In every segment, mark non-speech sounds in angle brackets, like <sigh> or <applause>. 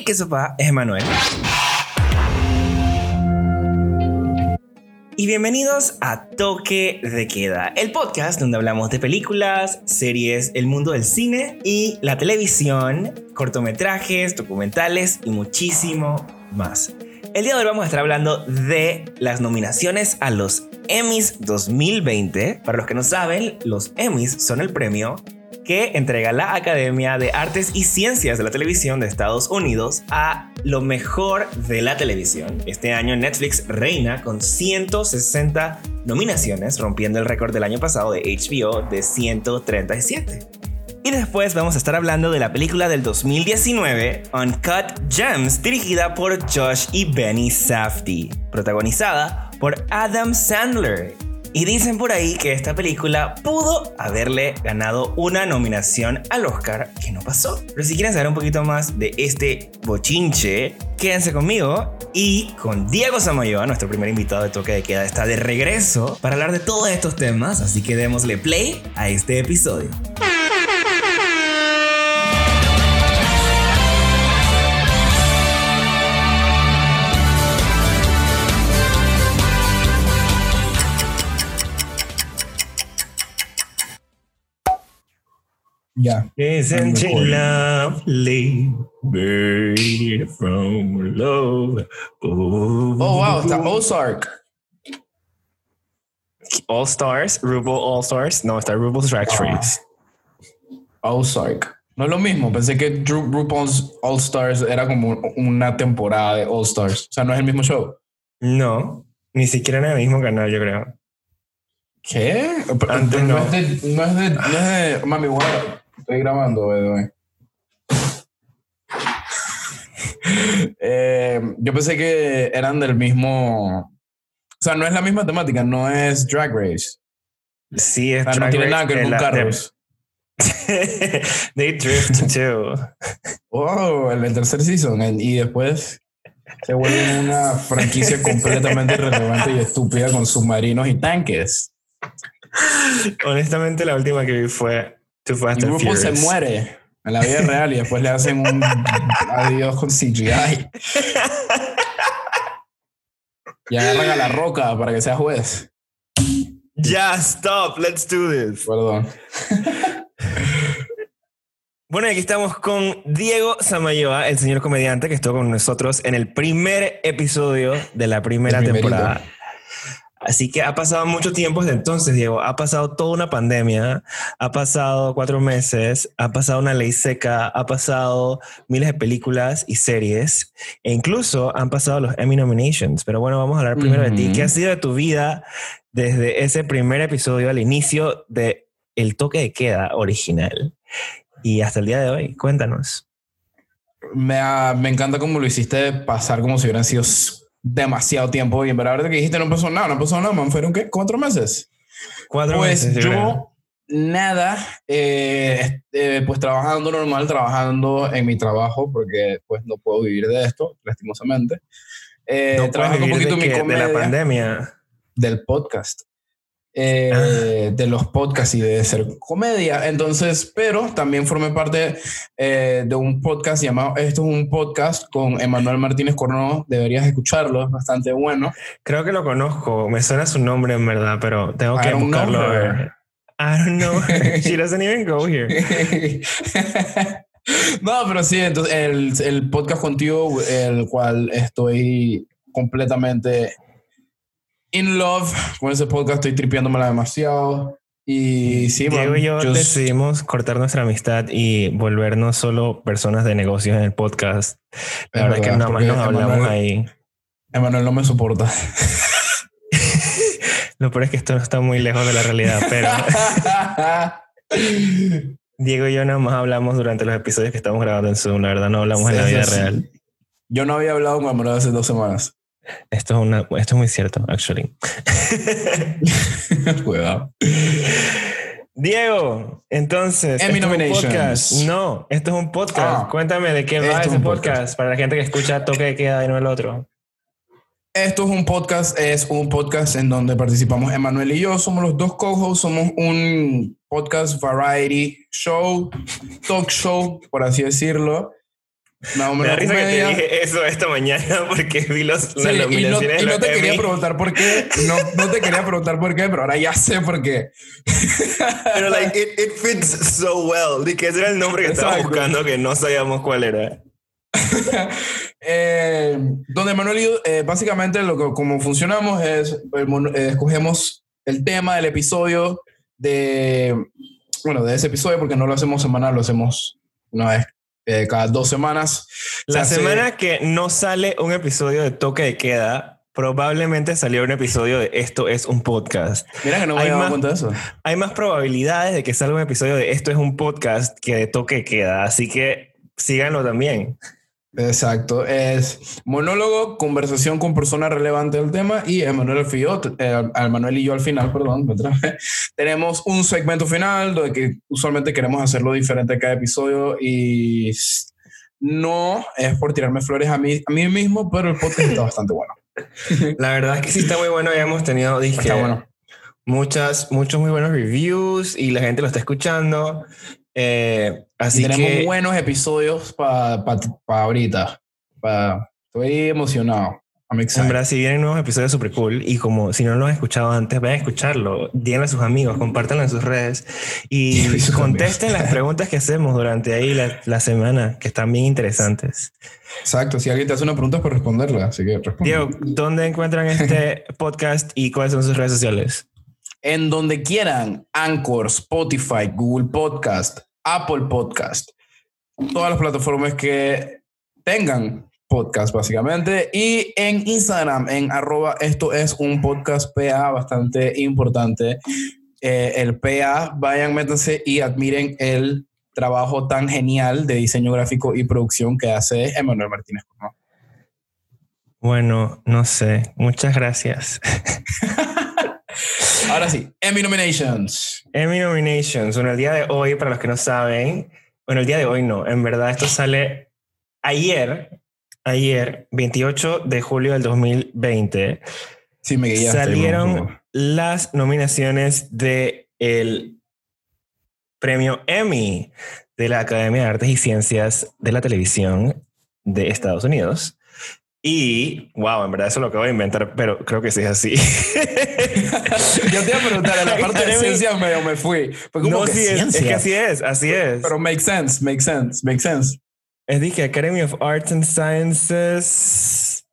Hey, qué sopa, es Manuel. Y bienvenidos a Toque de Queda, el podcast donde hablamos de películas, series, el mundo del cine y la televisión, cortometrajes, documentales y muchísimo más. El día de hoy vamos a estar hablando de las nominaciones a los Emmys 2020. Para los que no saben, los Emmys son el premio que entrega la Academia de Artes y Ciencias de la Televisión de Estados Unidos a lo mejor de la televisión. Este año Netflix reina con 160 nominaciones, rompiendo el récord del año pasado de HBO de 137. Y después vamos a estar hablando de la película del 2019, Uncut Gems, dirigida por Josh y Benny Safdie, protagonizada por Adam Sandler. Y dicen por ahí que esta película pudo haberle ganado una nominación al Oscar que no pasó. Pero si quieren saber un poquito más de este bochinche, quédense conmigo y con Diego Samayoa, nuestro primer invitado de Toque de Queda, está de regreso para hablar de todos estos temas, así que démosle play a este episodio. Ya. Isn't she lovely? Bird from love. Oh, wow, está Ozark. All Stars, RuPaul All Stars. No, está RuPaul's Drag Ah. Race. Ozark. No es lo mismo. Pensé que Ru- RuPaul's All Stars era como una temporada de All Stars. O sea, no es el mismo show. No, ni siquiera en el mismo canal, yo creo. ¿Qué? Antes no. no. es de, no es de, no es de- Mami, guarda. Estoy grabando, way. <laughs> Eh, yo pensé que eran del mismo. O sea, no es la misma temática, no es Drag Race. Sí, es O sea, no Drag tiene Race nada que ver de con de- carros. <laughs> They drift too. <laughs> Oh, el, el tercer season. el- y después se vuelve una franquicia completamente irrelevante y estúpida con submarinos y tanques. Honestamente, la última que vi fue Too Fast and RuPaul se Furious. muere en la vida real y después le hacen un <laughs> adiós con CGI. Y agarran a la roca para que sea juez. Ya, stop, let's do this. Perdón. Bueno, y aquí estamos con Diego Samayoa, el señor comediante que estuvo con nosotros en el primer episodio de la primera temporada. Así que ha pasado mucho tiempo desde entonces, Diego. Ha pasado toda una pandemia, ha pasado cuatro meses, ha pasado una ley seca, ha pasado miles de películas y series, e incluso han pasado los Emmy nominations. Pero bueno, vamos a hablar primero de ti. ¿Qué ha sido de tu vida desde ese primer episodio al inicio de El toque de queda original y hasta el día de hoy? Cuéntanos. Me, me encanta cómo lo hiciste pasar como si hubieran sido demasiado tiempo. Y en verdad, ahorita que dijiste no pasó nada, no pasó nada, man. ¿Fueron qué? ¿Cuatro meses? Cuatro Pues meses, yo, creo. nada, eh, eh, pues trabajando normal, trabajando en mi trabajo, porque pues no puedo vivir de esto, lastimosamente. Eh, no trabajando un poquito de, mi qué? de la pandemia. del podcast. Eh, Ah. de los podcasts y de ser comedia. Entonces, pero también formé parte eh, de un podcast llamado Esto es un podcast con Emanuel Martínez Corno. Deberías escucharlo, es bastante bueno. Creo que lo conozco. Me suena su nombre en verdad, pero tengo que buscarlo. a ver. I don't know. <laughs> She doesn't even go here. <laughs> no, pero sí, entonces el, el podcast contigo, el cual estoy completamente in love con ese podcast, estoy tripiándomela demasiado. Y sí, Diego y yo yo- decidimos cortar nuestra amistad y volvernos solo personas de negocios en el podcast. La verdad es que nada más nos hablamos Emanuel- ahí. Emanuel no me soporta. <laughs> Lo peor es que esto no está muy lejos de la realidad, pero <laughs> Diego y yo nada más hablamos durante los episodios que estamos grabando en Zoom. La verdad, no hablamos en la Sí, vida sí, sí. real. Yo no había hablado con Emanuel hace dos semanas. Esto es, una, esto es muy cierto, actually. <laughs> Cuidado. Diego, entonces. Emmy esto es un nominations. podcast. No, esto es un podcast. Ah, Cuéntame de qué va es ese un podcast, podcast. para la gente que escucha toque de queda y no el otro. Esto es un podcast, es un podcast en donde participamos Emanuel y yo. Somos los dos co-hosts, somos un podcast variety show, talk show, por así decirlo. Más o Me da risa que te dije eso esta mañana <laughs> porque vi los, Sí, las y no, nominaciones y no te quería preguntar por qué. No, no te quería preguntar por qué, pero ahora ya sé por qué. <laughs> Pero like, it, it fits so well. De que ese era el nombre que estaba buscando que no sabíamos cuál era. <laughs> Eh, donde Manuel y yo, eh, básicamente lo que, como funcionamos es, eh, eh, escogemos el tema del episodio de, bueno, de ese episodio porque no lo hacemos semanal, lo hacemos una vez eh, cada dos semanas. Se La hace- semana que no sale un episodio de Toque de Queda, probablemente salió un episodio de Esto es un podcast. Mira que no me hay más- de eso. Hay más probabilidades de que salga un episodio de Esto es un podcast que de Toque de Queda, así que síganlo también. Exacto, es monólogo, conversación con personas relevantes del tema y Emanuel al Fío, eh, Manuel y yo al final, perdón, <laughs> tenemos un segmento final donde que usualmente queremos hacerlo diferente cada episodio y no es por tirarme flores a mí, a mí mismo, pero el podcast está bastante bueno. <laughs> La verdad es que sí está muy bueno. Ya hemos tenido dizque, Está bueno. muchas, muchos muy buenos reviews y la gente lo está escuchando. Eh, así y tenemos que buenos episodios para ahorita. Pa, estoy emocionado. En verdad, si vienen nuevos episodios súper cool y como si no lo han escuchado antes, vayan a escucharlo, díganle a sus amigos, compártanlo en sus redes y <laughs> Sí, contesten las preguntas que hacemos durante ahí la, la semana, que están bien interesantes. Exacto, si alguien te hace una pregunta es por responderla, así que responde. Diego, ¿dónde encuentran este <laughs> podcast y cuáles son sus redes sociales? En donde quieran, Anchor, Spotify, Google Podcast, Apple Podcast, todas las plataformas que tengan podcast básicamente y en Instagram en arroba esto es un podcast PA bastante importante Eh, el PA vayan métanse y admiren el trabajo tan genial de diseño gráfico y producción que hace Emanuel Martínez ¿no? Bueno, no sé. Muchas gracias. <laughs> ahora sí Emmy Nominations Emmy Nominations. Bueno, el día de hoy, para los que no saben, bueno, el día de hoy no, en verdad esto sale ayer, ayer, 28 de julio del 2020, sí me guiaste salieron las nominaciones de el premio Emmy de la Academia de Artes y Ciencias de la Televisión de Estados Unidos. Y, wow, en verdad eso lo acabo de inventar, pero creo que sí es así. <laughs> Yo te iba a preguntar, en la parte de Academy- ciencia me, me fui. Como no, que sí es, es que así es, así es. Pero make sense, make sense, make sense. Es dije Academy of Arts and Sciences.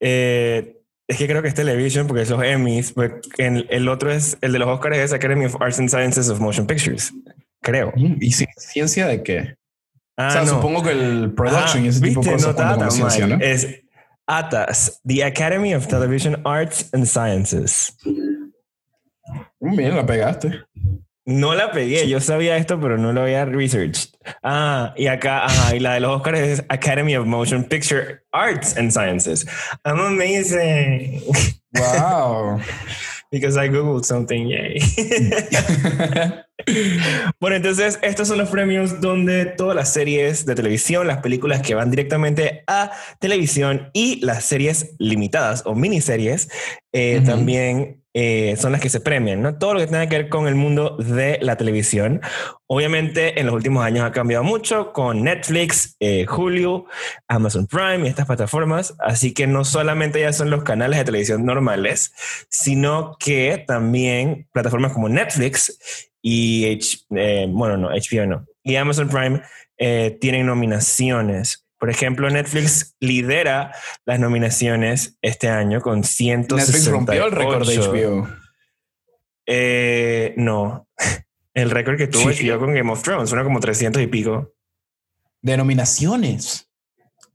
Eh, es que creo que es Television porque es los Emmys. pero en- el otro es el de los Oscars es Academy of Arts and Sciences of Motion Pictures. Creo. ¿Y ci- ciencia de qué? Ah, o sea, no. supongo que el production Ah, y ese tipo de cosas no. ¿no? Es ATAS, the Academy of Television Arts and Sciences. Mm, Bien, la pegaste. No la pegué, yo sabía esto, pero no lo había researched. Ah, y acá, ajá, y la de los Oscars es Academy of Motion Picture Arts and Sciences. I'm amazing. Wow. <laughs> Because I googled something, yay. <laughs> <laughs> bueno, entonces estos son los premios donde todas las series de televisión, las películas que van directamente a televisión y las series limitadas o miniseries eh, también eh, son las que se premian, ¿no? Todo lo que tenga que ver con el mundo de la televisión. Obviamente en los últimos años ha cambiado mucho con Netflix, eh, Hulu, Amazon Prime y estas plataformas, así que no solamente ya son los canales de televisión normales, sino que también plataformas como Netflix y H- eh, bueno, no, HBO no, y Amazon Prime eh, tienen nominaciones. Por ejemplo, Netflix lidera las nominaciones este año con 168. Netflix rompió el récord de HBO. Eh, no. <laughs> El récord que tuvo Sí. HBO con Game of Thrones, suena como 300 y pico. De nominaciones.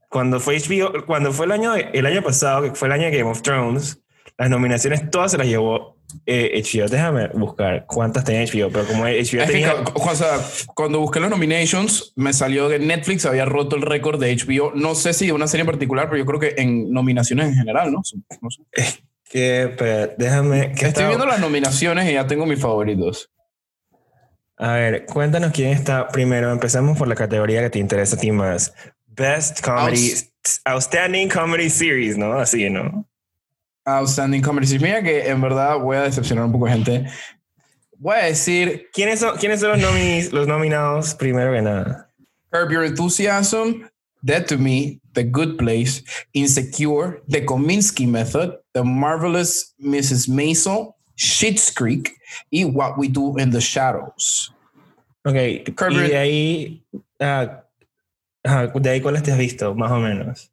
Cuando fue HBO, cuando fue el año, el año pasado, que fue el año de Game of Thrones, las nominaciones todas se las llevó eh, HBO. Déjame buscar cuántas tenía HBO, pero como HBO Es que, tenía... cu- o sea, cuando busqué los nominations, me salió que Netflix había roto el récord de HBO. No sé si de una serie en particular, pero yo creo que en nominaciones en general, ¿no? No sé. que, déjame... que Estoy estaba- viendo las nominaciones y ya tengo mis favoritos. A ver, cuéntanos quién está primero. Empezamos por la categoría que te interesa a ti más. Best Comedy... Outstanding Comedy Series, ¿no? Así, ¿no? Outstanding Series. Mira que en verdad voy a decepcionar un poco de gente. Voy a decir ¿Quiénes son, quiénes son los, los nominados primero que nada? Curb Your Enthusiasm, Dead to Me, The Good Place, Insecure, The Kominsky Method, The Marvelous Mrs. Maisel, Shit's Creek y What We Do in the Shadows. Ok, y de ahí, ah, de ahí cuáles te has visto, más o menos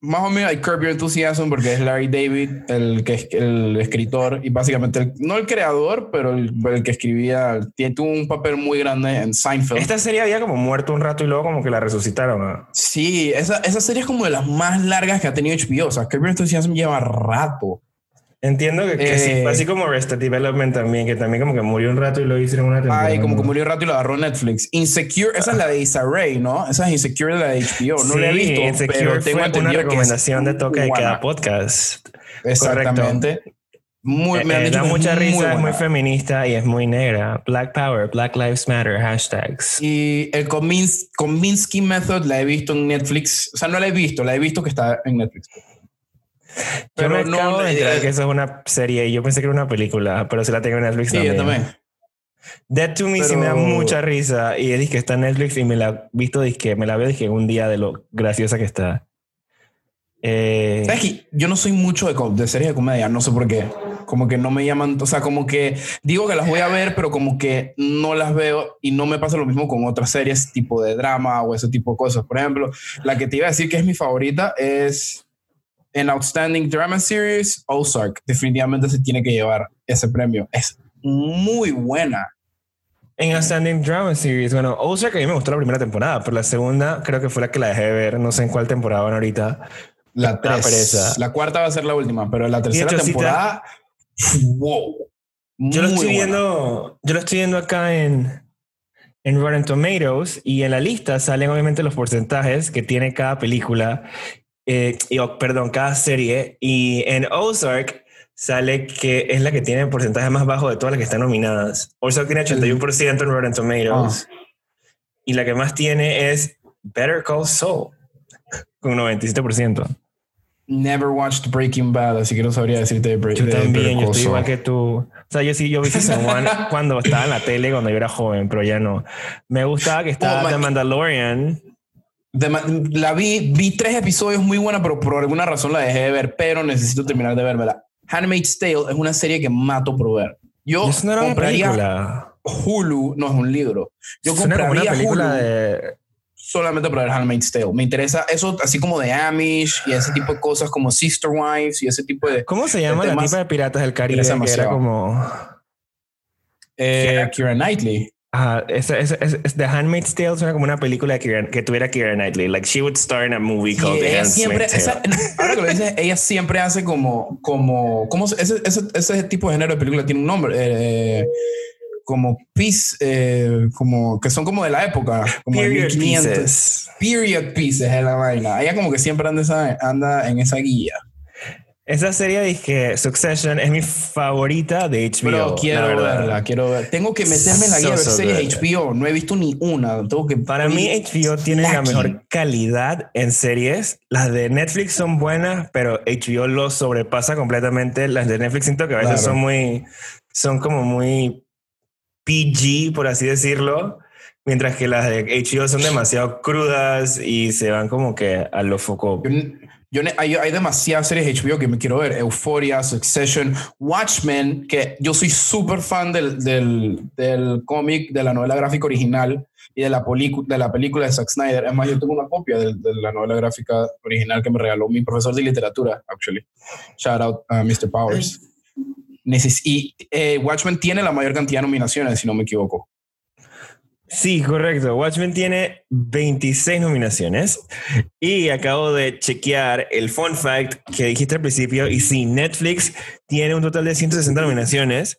más o menos hay Curb Your Enthusiasm porque es Larry David el que es el escritor y básicamente no el creador pero el, que escribía tiene tuvo un papel muy grande en Seinfeld. Esta serie había como muerto un rato y luego como que la resucitaron sí esa, esa serie es como de las más largas que ha tenido HBO o sea Curb Your Enthusiasm lleva rato Entiendo que, sí, así como Arrested Development también, que también como que murió un rato y lo hicieron una temporada. Ay, como que murió un rato y lo agarró Netflix. Insecure, esa es la de Issa Rae, ¿no? Esa es Insecure de la de HBO. No la he visto, Insecure pero tengo fue una recomendación de toque de cada podcast. Exactamente. Muy, me eh, da mucha risa, es muy feminista y es muy negra. Black Power, Black Lives Matter, hashtags. Y el Kominsky Method la he visto en Netflix. O sea, no la he visto, la he visto que está en Netflix. Pero yo me no, acabo de enterar que eso es una serie y yo pensé que era una película, pero se la tengo en Netflix sí, también. yo también. Dead to Me sí me da mucha risa y es que está en Netflix y me la visto, que me la veo dije un día de lo graciosa que está. Eh, ¿Sabes que yo no soy mucho de, de, series de comedia? No sé por qué. Como que no me llaman, o sea, como que digo que las voy a ver, pero como que no las veo y no me pasa lo mismo con otras series tipo de drama o ese tipo de cosas. Por ejemplo, la que te iba a decir que es mi favorita es en Outstanding Drama Series, Ozark definitivamente se tiene que llevar ese premio. Es muy buena. En Outstanding Drama Series, bueno, Ozark a mí me gustó la primera temporada, pero la segunda creo que fue la que la dejé de ver, no sé en cuál temporada van ahorita. La tres. La cuarta va a ser la última, pero la tercera temporada, wow. Yo lo estoy viendo, yo lo estoy viendo acá en en Rotten Tomatoes y en la lista salen obviamente los porcentajes que tiene cada película eh, oh, perdón, cada serie. Y en Ozark sale que es la que tiene el porcentaje más bajo de todas las que están nominadas. Ozark tiene 81% en Rotten Tomatoes. Ah. Y la que más tiene es Better Call Saul, con 97%. Never watched Breaking Bad, así que no sabría decirte de Yo también, yo estoy igual que tú. O sea, yo sí, yo vi Season 1 <laughs> cuando estaba en la tele, cuando yo era joven, pero ya no. Me gustaba que estaba oh, The Mandalorian la vi, vi tres episodios muy buena, pero por alguna razón la dejé de ver, pero necesito terminar de verla. Handmaid's Tale es una serie que mato por ver. Yo no compraría Hulu, no es un libro. Yo compraría una película Hulu de... solamente para ver Handmaid's Tale. Me interesa eso así como de Amish y ese tipo de cosas como Sister Wives y ese tipo de... ¿Cómo se llama la tipa de Piratas del Caribe? Que era como... Eh, Kira Knightley. Ajá, es, The Handmaid's Tale suena como una película que, que tuviera Keira Knightley. Like, she would star in a movie called The Handmaid's Tale. <laughs> ahora que lo dices, ella siempre hace como, como, como ese, ese, ese tipo de género de película tiene un nombre. Eh, como peace, eh, como que son como de la época, como Period pieces. Period pieces es la vaina. Ella como que siempre anda, esa, anda en esa guía. Esa serie dije Succession es mi favorita de HBO. Pero quiero verla, quiero ver. Tengo que meterme en la guía de series HBO. No he visto ni una. Tengo que Para mí HBO tiene la mejor calidad en series. Las de Netflix son buenas, pero HBO lo sobrepasa completamente. Las de Netflix siento que a veces son muy, son como muy PG, por así decirlo. Mientras que las de HBO son demasiado crudas y se van como que a lo foco. Yo, hay, hay, demasiadas series HBO que me quiero ver. Euphoria, Succession, Watchmen, que yo soy súper fan del, del, del cómic, de la novela gráfica original y de la, de la película de Zack Snyder. Es más, yo tengo una copia de, de, la novela gráfica original que me regaló mi profesor de literatura, actually. Shout out a Mr. Powers. y eh, Watchmen tiene la mayor cantidad de nominaciones, si no me equivoco. Sí, correcto. Watchmen tiene 26 nominaciones y acabo de chequear el fun fact que dijiste al principio y sí, Netflix tiene un total de 160 nominaciones,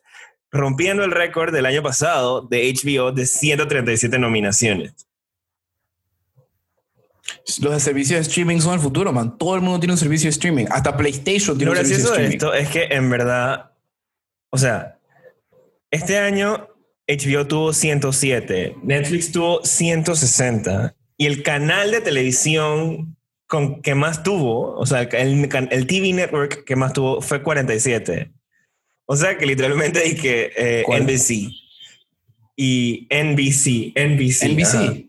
rompiendo el récord del año pasado de HBO de 137 nominaciones. Los de servicios de streaming son el futuro, man. Todo el mundo tiene un servicio de streaming. Hasta PlayStation tiene un servicio de streaming. Lo gracioso de esto es que en verdad, o sea, este año HBO tuvo 107, Netflix tuvo 160 y el canal de televisión con que más tuvo, o sea, el, el TV network que más tuvo fue 47. O sea que literalmente dije que eh, NBC y NBC, NBC. NBC.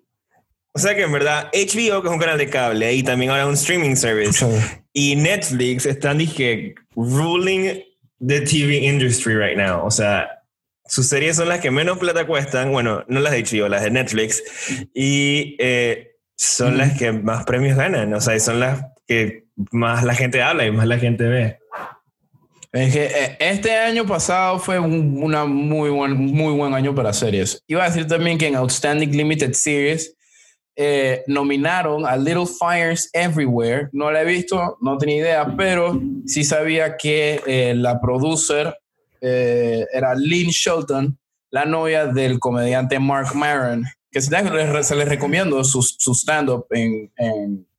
O sea que en verdad HBO, que es un canal de cable y también ahora un streaming service, y Netflix están dije ruling the TV industry right now. O sea, sus series son las que menos plata cuestan, bueno, no las de HBO, las de Netflix, y eh, son las que más premios ganan, o sea, y son las que más la gente habla y más la gente ve. Es que eh, este año pasado fue un una muy, buen, muy buen año para series. Iba a decir también que en Outstanding Limited Series eh, nominaron a Little Fires Everywhere. No la he visto, no tenía idea, pero sí sabía que eh, la producer era Lynn Shelton, la novia del comediante Mark Maron, que se, se les recomiendo su, stand-up en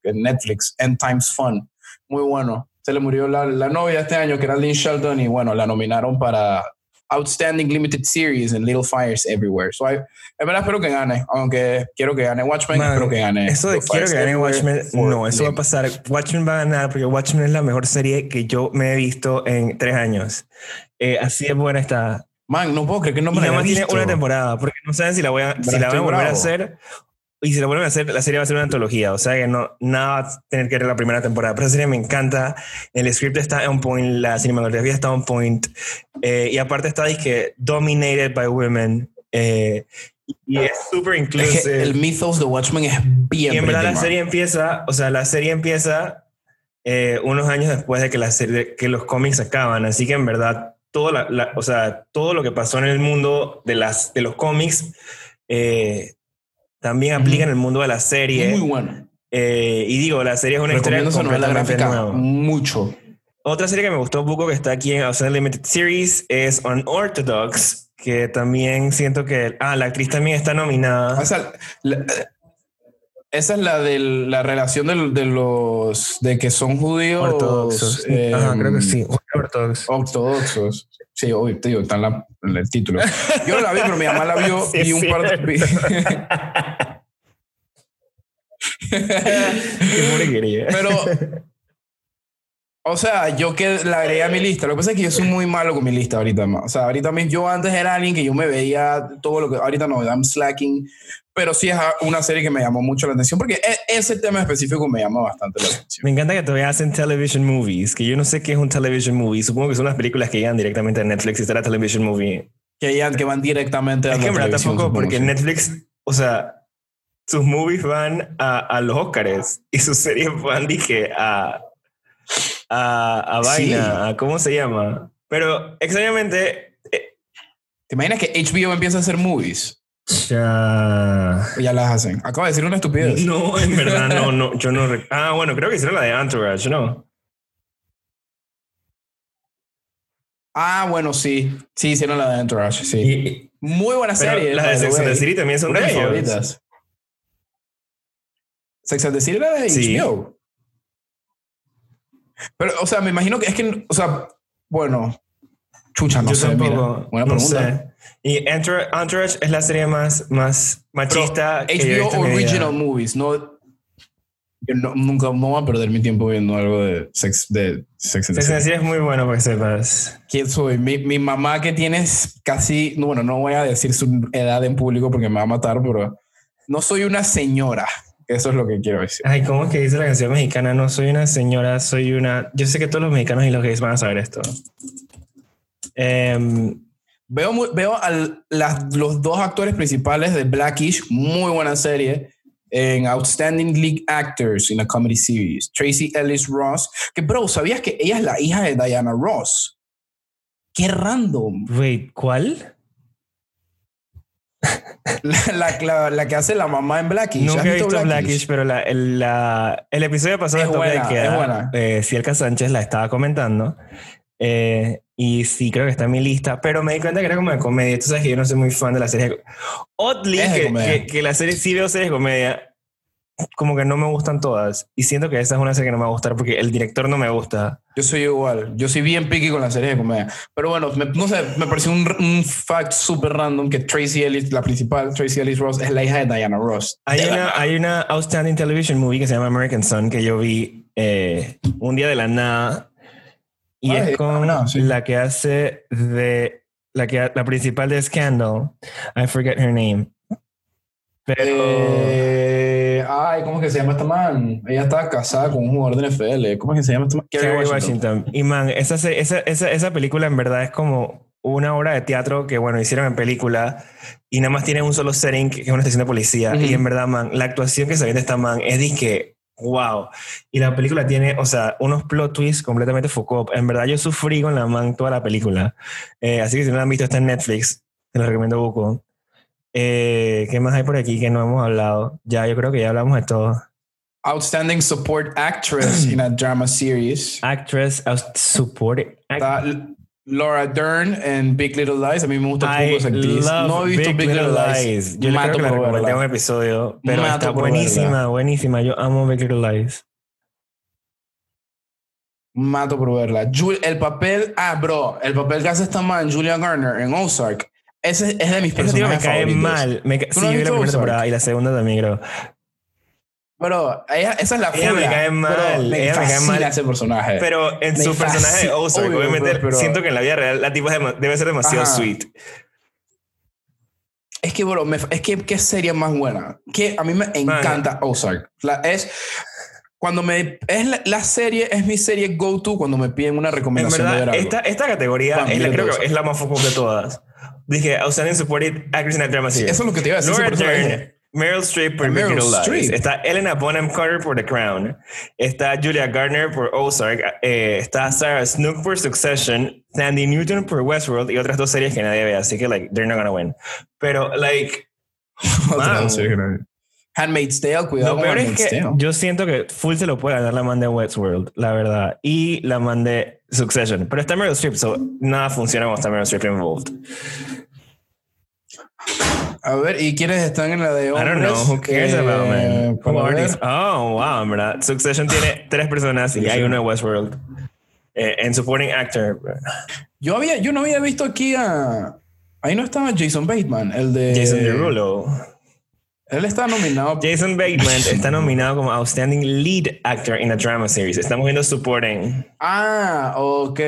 Netflix, End Times Fun. Muy bueno se le murió la, la, novia este año, que era Lynn Shelton, y bueno, la nominaron para Outstanding Limited Series en Little Fires Everywhere. So, I, en verdad espero que gane, aunque quiero que gane Watchmen, espero que gane. Eso de quiero que gane Watchmen, no, eso va a pasar. Watchmen va a ganar porque Watchmen es la mejor serie que yo me he visto en tres años. Eh, así de buena está. Man, no puedo creer que no me y la haya tiene una temporada, porque no saben si la voy a, si la voy a volver a hacer y si lo vuelven a hacer, la serie va a ser una antología. O sea que no, nada va a tener que ver la primera temporada. Pero esa serie me encanta. El script está on point, la cinematografía está on point. Eh, y aparte está que dominated by women. Eh, y es súper inclusive. el mythos de Watchmen es bien. Y en verdad la serie empieza, o sea, la serie empieza eh, unos años después de que, la serie, que los cómics acaban. Así que en verdad, todo, la, o sea, todo lo que pasó en el mundo de, las, de los cómics también aplica en el mundo de la serie. Muy bueno. Eh, y digo, la serie es una historia completamente nueva. Mucho. Otra serie que me gustó un poco que está aquí en Outside Limited Series es Unorthodox, que también siento que... Ah, la actriz también está nominada. O sea, esa es la de la relación de, los... de que son judíos... Ortodoxos. Ajá, creo que sí. <laughs> Ortodoxos. Ortodoxos. Sí, te digo, está en, el título. <laughs> Yo no la vi, pero mi mamá la vio y un par de. Qué <laughs> pero, o sea, yo que la agregué a mi lista. Lo que pasa es que yo soy muy malo con mi lista ahorita. O sea, ahorita mismo, yo antes era alguien que yo me veía todo lo que. Ahorita no, I'm slacking pero sí es una serie que me llamó mucho la atención porque e, ese tema específico me llama bastante la atención. Me encanta que todavía hacen television movies, que yo no sé qué es un television movie, supongo que son las películas que llegan directamente a Netflix y está la television movie. Que, llegan, que van directamente a Es que verdad tampoco, porque Netflix, o sea, sus movies van a, a los Oscars y sus series van, dije, a, a, a vaina, a, ¿cómo se llama? Pero extrañamente... Eh, ¿Te imaginas que HBO empieza a hacer movies? Ya. Ya las hacen. Acabo de decir una estupidez. No, en verdad, no, no. Yo no. Ah, bueno, creo que hicieron la de Entourage, ¿no? Ah, bueno, sí. Sí, hicieron la de Entourage, sí. Muy buena serie. Las de Sex and the City también son de favoritas. Sex and the City era de HBO. Pero, o sea, me imagino que es que, o sea, bueno, chucha, no sé. buena pregunta. Y Entourage es la serie más, más machista. Pero HBO Original Movies, no. Yo no, nunca no voy a perder mi tiempo viendo algo de Sex, de sex and the City. es muy bueno para que sepas. ¿Quién soy? Mi, mi mamá que tiene casi, bueno, no voy a decir su edad en público porque me va a matar, pero no soy una señora. Eso es lo que quiero decir. Ay, ¿cómo es que dice la canción mexicana? No soy una señora, soy una... Yo sé que todos los mexicanos y los gays van a saber esto. Eh, Veo, veo a los dos actores principales de Blackish, muy buena serie, en Outstanding League Actors in a Comedy Series. Tracy Ellis Ross, que bro, ¿sabías que ella es la hija de Diana Ross? Qué random. Wait, ¿cuál? La, la, que hace la mamá en Blackish. Nunca he visto Blackish? pero la, el, el, episodio pasado es buena, que es buena. Eh, Cielka Sánchez la estaba comentando. Eh, y sí, creo que está en mi lista, pero me di cuenta que era como de comedia. Tú sabes que yo no soy muy fan de la serie. Oddly, que, que, la serie sí veo series de comedia, como que no me gustan todas. Y siento que esa es una serie que no me va a gustar porque el director no me gusta. Yo soy igual. Yo soy bien picky con la serie de comedia. Pero bueno, me, no sé, me pareció un, un fact súper random que Tracy Ellis, la principal, Tracy Ellis Ross, es la hija de Diana Ross. Hay, una, hay una outstanding television movie que se llama American Son que yo vi eh, un día de la nada y es con la que hace de la que la principal de Scandal. I forget her name. Pero. Eh, ay, ¿cómo es que se llama esta man? Ella estaba casada con un jugador de NFL. ¿Cómo es que se llama esta man? Kerry Washington. Washington. Y man, esa, esa, esa, esa película en verdad es como una obra de teatro que, bueno, hicieron en película y nada más tiene un solo setting, que es una estación de policía. Ujú. Y en verdad, man, la actuación que se ve de esta man es disque, wow. Y la película tiene, o sea, unos plot twists completamente Foucault. En verdad, yo sufrí con la man toda la película. Eh, así que si no la han visto, está en Netflix. Te lo recomiendo buco. Eh, ¿Qué más hay por aquí que no hemos hablado? Ya, yo creo que ya hablamos de todo. Outstanding Support Actress in a <clears throat> Drama Series. Actress, out- support. L- Laura Dern en Big Little Lies. A mí me gusta esa actriz. No he visto Big, Little Lies. Yo Mato creo que la por recomendé un episodio, pero Mato está buenísima, verla. buenísima. Yo amo Big Little Lies. Mato por verla. Jul- el papel, ah, bro, el papel que hace esta man, Julia Garner, en Ozark, ese es de mis tío me personajes cae favoritos. mal. Me ca- ¿Tú sí, yo vi la primera temporada y la segunda también, creo. Bro, ella, esa es la Ella me cae mal, Bro, me ella me cae mal. ese personaje. Pero en Me su personaje de Ozark, obviamente, pero- pero- siento que en la vida real la tipa debe ser demasiado Ajá. sweet. Es que, bro, me- es que qué serie más buena. Que a mí me encanta Ozark. La, es cuando me es la, la serie es mi serie go to cuando me piden una En recomendación de ver verdad, algo. esta, esta categoría es la, creo que es la más focal de todas. Dije, Outstanding Supported Actress in a Drama Series. Eso es lo que te iba a decir. Laura. Dern, Meryl Streep por Ah, Meryl Lies. Streep. Está Elena Bonham Carter por The Crown. Está Julia Gardner por Ozark. Eh, está Sarah Snook por Succession. Sandy Newton por Westworld y otras dos series que nadie ve. Así que, like, they're not gonna win. Pero, like, <laughs> Man. Handmaid's Tale, cuidado lo peor es que Tale. yo siento que full se lo puede ganar la man de Westworld, la verdad. Y la man de Succession. Pero está Meryl Streep, so nada funciona cuando está Meryl Streep involved. A ver, ¿y quiénes están en la de I hombres? don't know. Who cares Eh, about Who are these? Oh, wow, en verdad. Succession tiene tres personas y hay uno de Westworld. Eh, en supporting actor, Yo, había, yo no había visto aquí a... Ahí no estaba Jason Bateman, el de... Jason Derulo. Él está nominado. Jason Bateman está nominado como Outstanding Lead Actor in a Drama Series. Estamos viendo supporting. Ah, ok.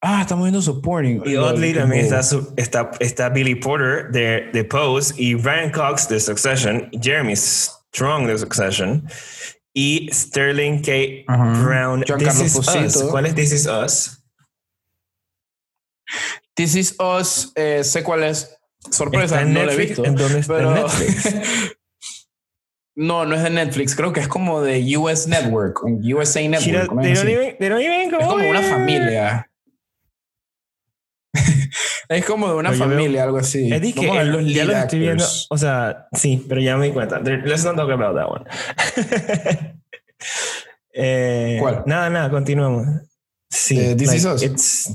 Ah, estamos viendo Supporting. Y oddly también está, está, está Billy Porter de, de Pose y Ryan Cox de Succession, Jeremy Strong de Succession y Sterling K. Brown. Giancarlo This is. Us. ¿Cuál es This Is Us? This Is Us, eh, sé cuál es. Sorpresa, ¿Está en no la he Netflix? visto. ¿En dónde está? pero- ¿En Netflix? <laughs> no, no es de Netflix. Creo que es como de US Network, USA Network. don't- even, don't even Es como una familia. <laughs> es como de una Pero yo veo- familia, algo así. Es que ver los ya los estoy viendo. O sea, sí, pero ya me di cuenta. Let's not talk about that one. <laughs> Eh, ¿Cuál? Nada, nada, continuamos. Sí, Eh, This Is Us. it's-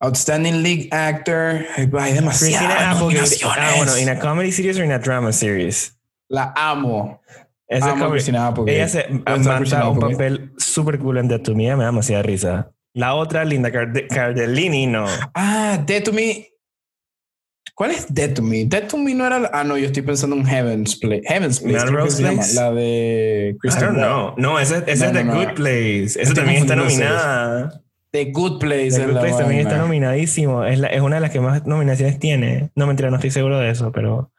Outstanding League Actor. Ay, hay demasiadas. Ah, bueno, ¿en a comedy series o en a drama series? La amo. Esa Amo Christina Applegate. Ella se ¿Dónde está Christina mata un papel súper cool en Death to Me. Me da demasiada risa. La otra, Linda Carde- Cardellini, no. Ah, Dead to Me. ¿Cuál es Dead to Me? Dead to Me no era. Ah, no, yo estoy pensando en Heaven's Place. Heaven's Place. La de I don't know. No, esa, esa No, es The no, no. Good Place. Esa también está nominada. The Good Place. The Good la Place también está nominadísimo. Es, la- es una de las que más nominaciones tiene. No, mentira, no estoy seguro de eso, pero...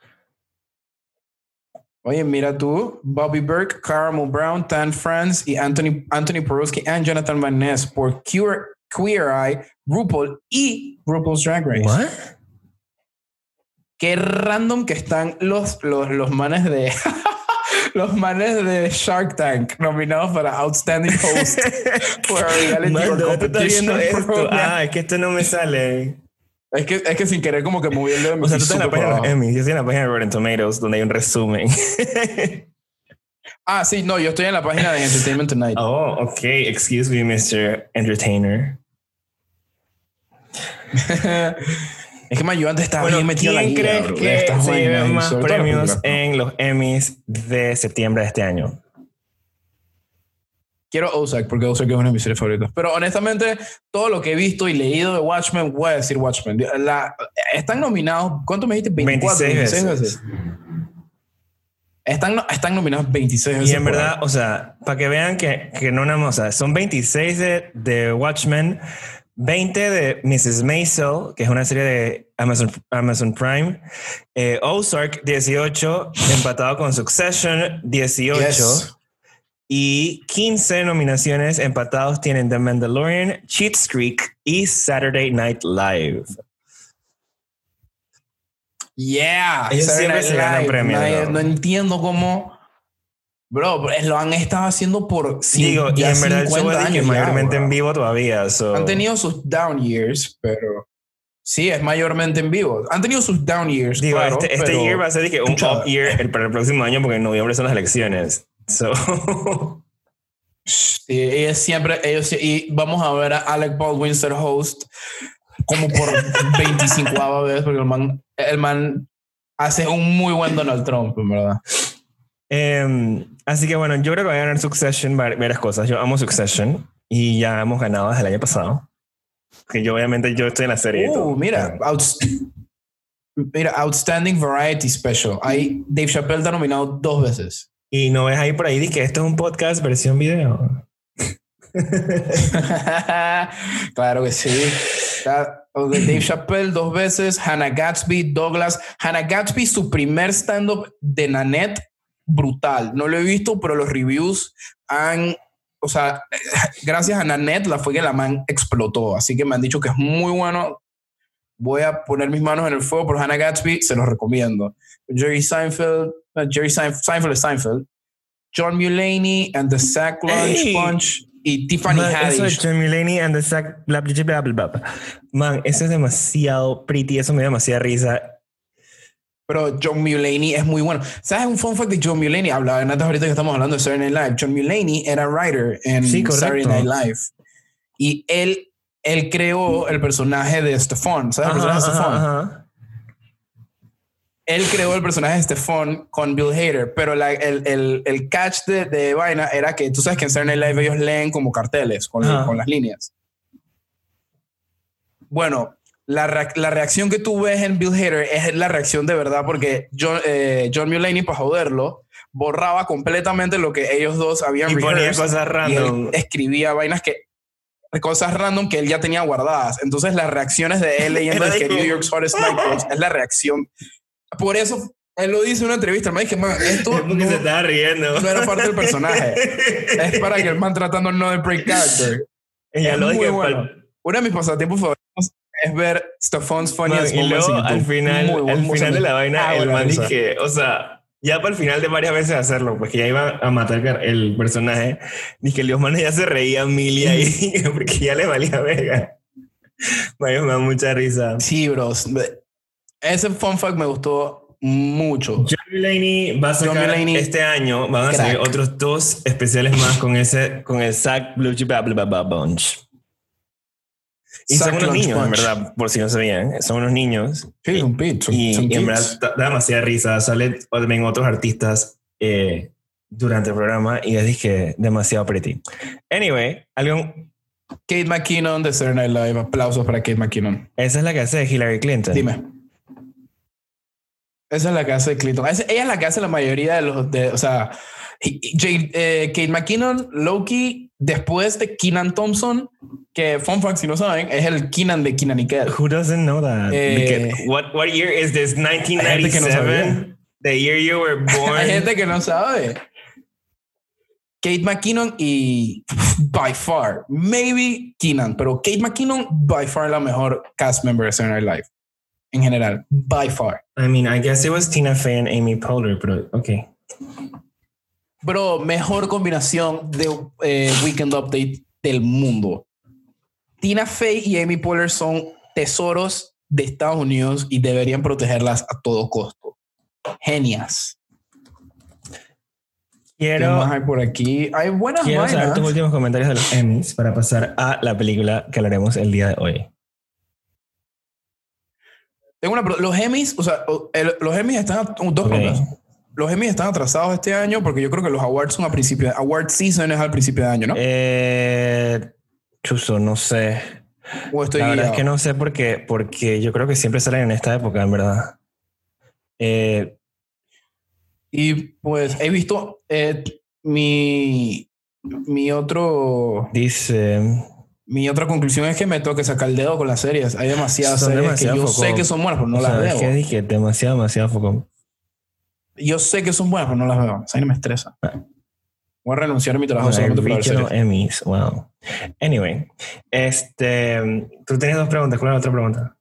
Oye, mira tú, Bobby Burke, Caramel Brown, Tan France y Anthony, Anthony Porowski y Jonathan Van Ness por Queer, Queer Eye, RuPaul y RuPaul's Drag Race. ¿What? Qué random que están los, los, los manes de <laughs> los manes de Shark Tank nominados para Outstanding Host for a <laughs> Reality Man, or ¿dónde tú estás viendo esto? Ah, es que esto no me sale. Es que, es que sin querer como que moví el dedo. O sea, tú estás en la página de. Emmys. Yo estoy en la página de Rotten Tomatoes, donde hay un resumen. <laughs> Ah, sí, no, yo estoy en la página de Entertainment Tonight. oh, ok. Excuse me, Mr. Entertainer. <laughs> es que yo antes estaba Bueno, bien metido en la ¿quién guía, crees que estas se lleven más premios en los Emmys de septiembre de este año? Quiero Ozark porque Ozark es una de mis series favoritas. Pero honestamente, todo lo que he visto y leído de Watchmen, voy a decir Watchmen. La- están nominados, ¿cuánto me dijiste? 24, 26 veces. Están, no- están nominados 26 veces. Y en verdad, o sea, para que vean que, que no nada más, o sea, son 26 de, de Watchmen, 20 de Mrs. Maisel, que es una serie de Amazon, Amazon Prime. Eh, Ozark, 18, empatado con Succession, 18. Yes. Y 15 nominaciones empatados tienen The Mandalorian, Cheat Creek y Saturday Night Live. Yeah. Ellos Saturday siempre Night se ganan Live. premios, Nadie- ¿no? No entiendo cómo. Bro, pues, lo han estado haciendo por Digo, y ya en verdad el show 50 es de que años ya, mayormente bro. en vivo todavía. so- Han tenido sus down years, pero sí, es mayormente en vivo. Han tenido sus down years. Digo, claro, este, este pero- year va a ser que un up year el- para el próximo año porque en noviembre son las elecciones. So, <laughs> Sí, ellos siempre, ellos y vamos a ver a Alec Baldwin ser host como por <laughs> 25 vez, porque el man, el man hace un muy buen Donald Trump, en verdad. Em, así que bueno, yo creo que va a ganar Succession var- varias cosas. Yo amo Succession y ya hemos ganado desde el año pasado. Que yo obviamente yo estoy en la serie. y todo. Uh, mira, outs- mira, Outstanding Variety Special. Ahí Dave Chappelle está nominado dos veces. Y no ves ahí por ahí que esto es un podcast versión video. <laughs> claro que sí. Dave Chappelle dos veces, Hannah Gatsby, Douglas. Hannah Gatsby, su primer stand-up de Nanette, brutal. No lo he visto, pero los reviews han. O sea, <laughs> gracias a Nanette la fue que la man explotó. Así que me han dicho que es muy bueno. Voy a poner mis manos en el fuego por Hannah Gatsby, se los recomiendo. Jerry Seinfeld, Jerry Seinfeld, Seinfeld es Seinfeld. John Mulaney and the Sack Lunch Ey. Punch y Tiffany Man, eso Haddish. John Mulaney and the Sack, bla, bla, bla, bla. Man, eso es demasiado pretty, eso me da demasiada risa. Pero John Mulaney es muy bueno. ¿Sabes un fun fact de John Mulaney? Hablaba antes ahorita que estamos hablando de Saturday Night Live. John Mulaney era writer en Sí. Saturday Night Live. Y él, él creó el personaje de Stefan. ¿Sabes el personaje de Stefan? Él creó el personaje de Stefan con Bill Hader. Pero la- el, el, el catch de, de vaina era que tú sabes que en Saturday Night Live ellos leen como carteles con, con las líneas. Bueno, la, reac- la reacción que tú ves en Bill Hader es la reacción de verdad porque John, eh, John Mulaney, para joderlo, borraba completamente lo que ellos dos habían Y ponía cosas y él random. escribía vainas que cosas random que él ya tenía guardadas. Entonces las reacciones de él <laughs> leyendo es que New York's Hottest Nightclubs <laughs> es la reacción. Por eso él lo dice en una entrevista. Me dije, man, esto <laughs> Es no, se estaba riendo. no era parte del personaje. es para que el man tratando no de break character. Ella es lo muy dije bueno. Uno de mis pasatiempos favoritos es ver Stefan's Man, Funniest y luego al final, Muy al final de la bueno. vaina, Ah, el bueno, man dije, o sea, ya para el final de varias veces hacerlo, pues que ya iba a matar el personaje, dije, los manes ya se reían mil y ahí, porque ya le valía verga. Vaya, me da mucha risa. Sí, bros. Ese fun fact me gustó mucho. John Mulaney va a sacar este año, van a crack. salir otros dos especiales más con ese, con el Zack Blue Chip Bunch. Y son unos niños, en Punch. verdad, por si no sabían, son unos niños. Sí, son- Y, son y en verdad da, da demasiada risa. Salen también otros artistas eh, durante el programa y les dije demasiado pretty. Anyway, algo, Kate McKinnon de Saturday Night Live. Aplausos para Kate McKinnon. esa es la que hace Hillary Clinton. Dime. Esa es la que hace Clinton. Esa- ella es la que hace la mayoría de los. De, o sea, y- y Jade- eh, Kate McKinnon, Loki, después de Keenan Thompson, que, fun fact, si no saben, es el Keenan de Keenan y Kel. Who doesn't know that? Eh, what, what year is this? gente que no 1997? sabía. the year you were <laughs> born. Hay gente que no sabe. Kate McKinnon y by far, maybe Keenan, pero Kate McKinnon by far la mejor cast member de Saturday Night Live. En general, by far. I mean, I guess it was Tina Fey and Amy Poehler, pero okay. Bro, mejor combinación de eh, Weekend Update del mundo. Tina Fey y Amy Poehler son tesoros de Estados Unidos y deberían protegerlas a todo costo. Genias. ¿Qué Quiero, más hay por aquí? Hay buenas quiero saber vainas. tus últimos comentarios de los Emmys para pasar a la película que hablaremos el día de hoy. Tengo una, los Emmys, o sea, el- los Emmys están, a- dos Ok. Los Emmys están atrasados este año porque yo creo que los awards son a principio, award season es al principio de año, ¿no? Eh, Chuso, no sé. o estoy la verdad es que no sé por qué, porque yo creo que siempre salen en esta época, en verdad. Eh, Y pues he visto eh, mi, mi otro, dice, mi otra conclusión es que me toca sacar el dedo con las series. Hay demasiadas series demasiado que yo focón. sé que son buenas, pero no O las veo. es que dije demasiado, demasiado foco. Yo sé que son buenas, pero no las veo. Esa vaina me estresa. Voy a renunciar a mi trabajo solamente para ver. Emmys, wow. Anyway, este, tú tenías dos preguntas. ¿Cuál es la otra pregunta?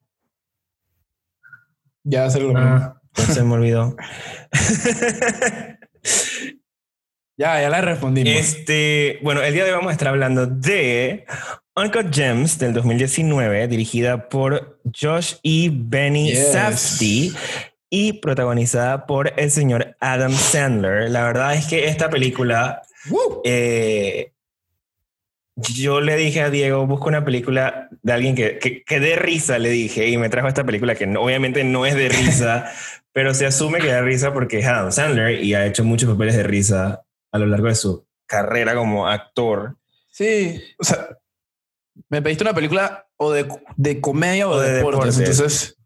Ya se lo Ah, ya se me olvidó. <laughs> Ya, ya la respondimos. Este, bueno, el día de hoy vamos a estar hablando de Uncut Gems del 2019, dirigida por Josh y Benny Yes. Safdie y protagonizada por el señor Adam Sandler. La verdad es que esta película, eh, yo le dije a Diego, busca una película de alguien que, que, que dé risa, le dije, y me trajo esta película que no- obviamente no es de risa, <laughs> pero se asume que da risa porque es Adam Sandler y ha hecho muchos papeles de risa a lo largo de su carrera como actor. Sí, o sea, me pediste una película o de, de comedia o, O de, de deportes. deportes. Entonces,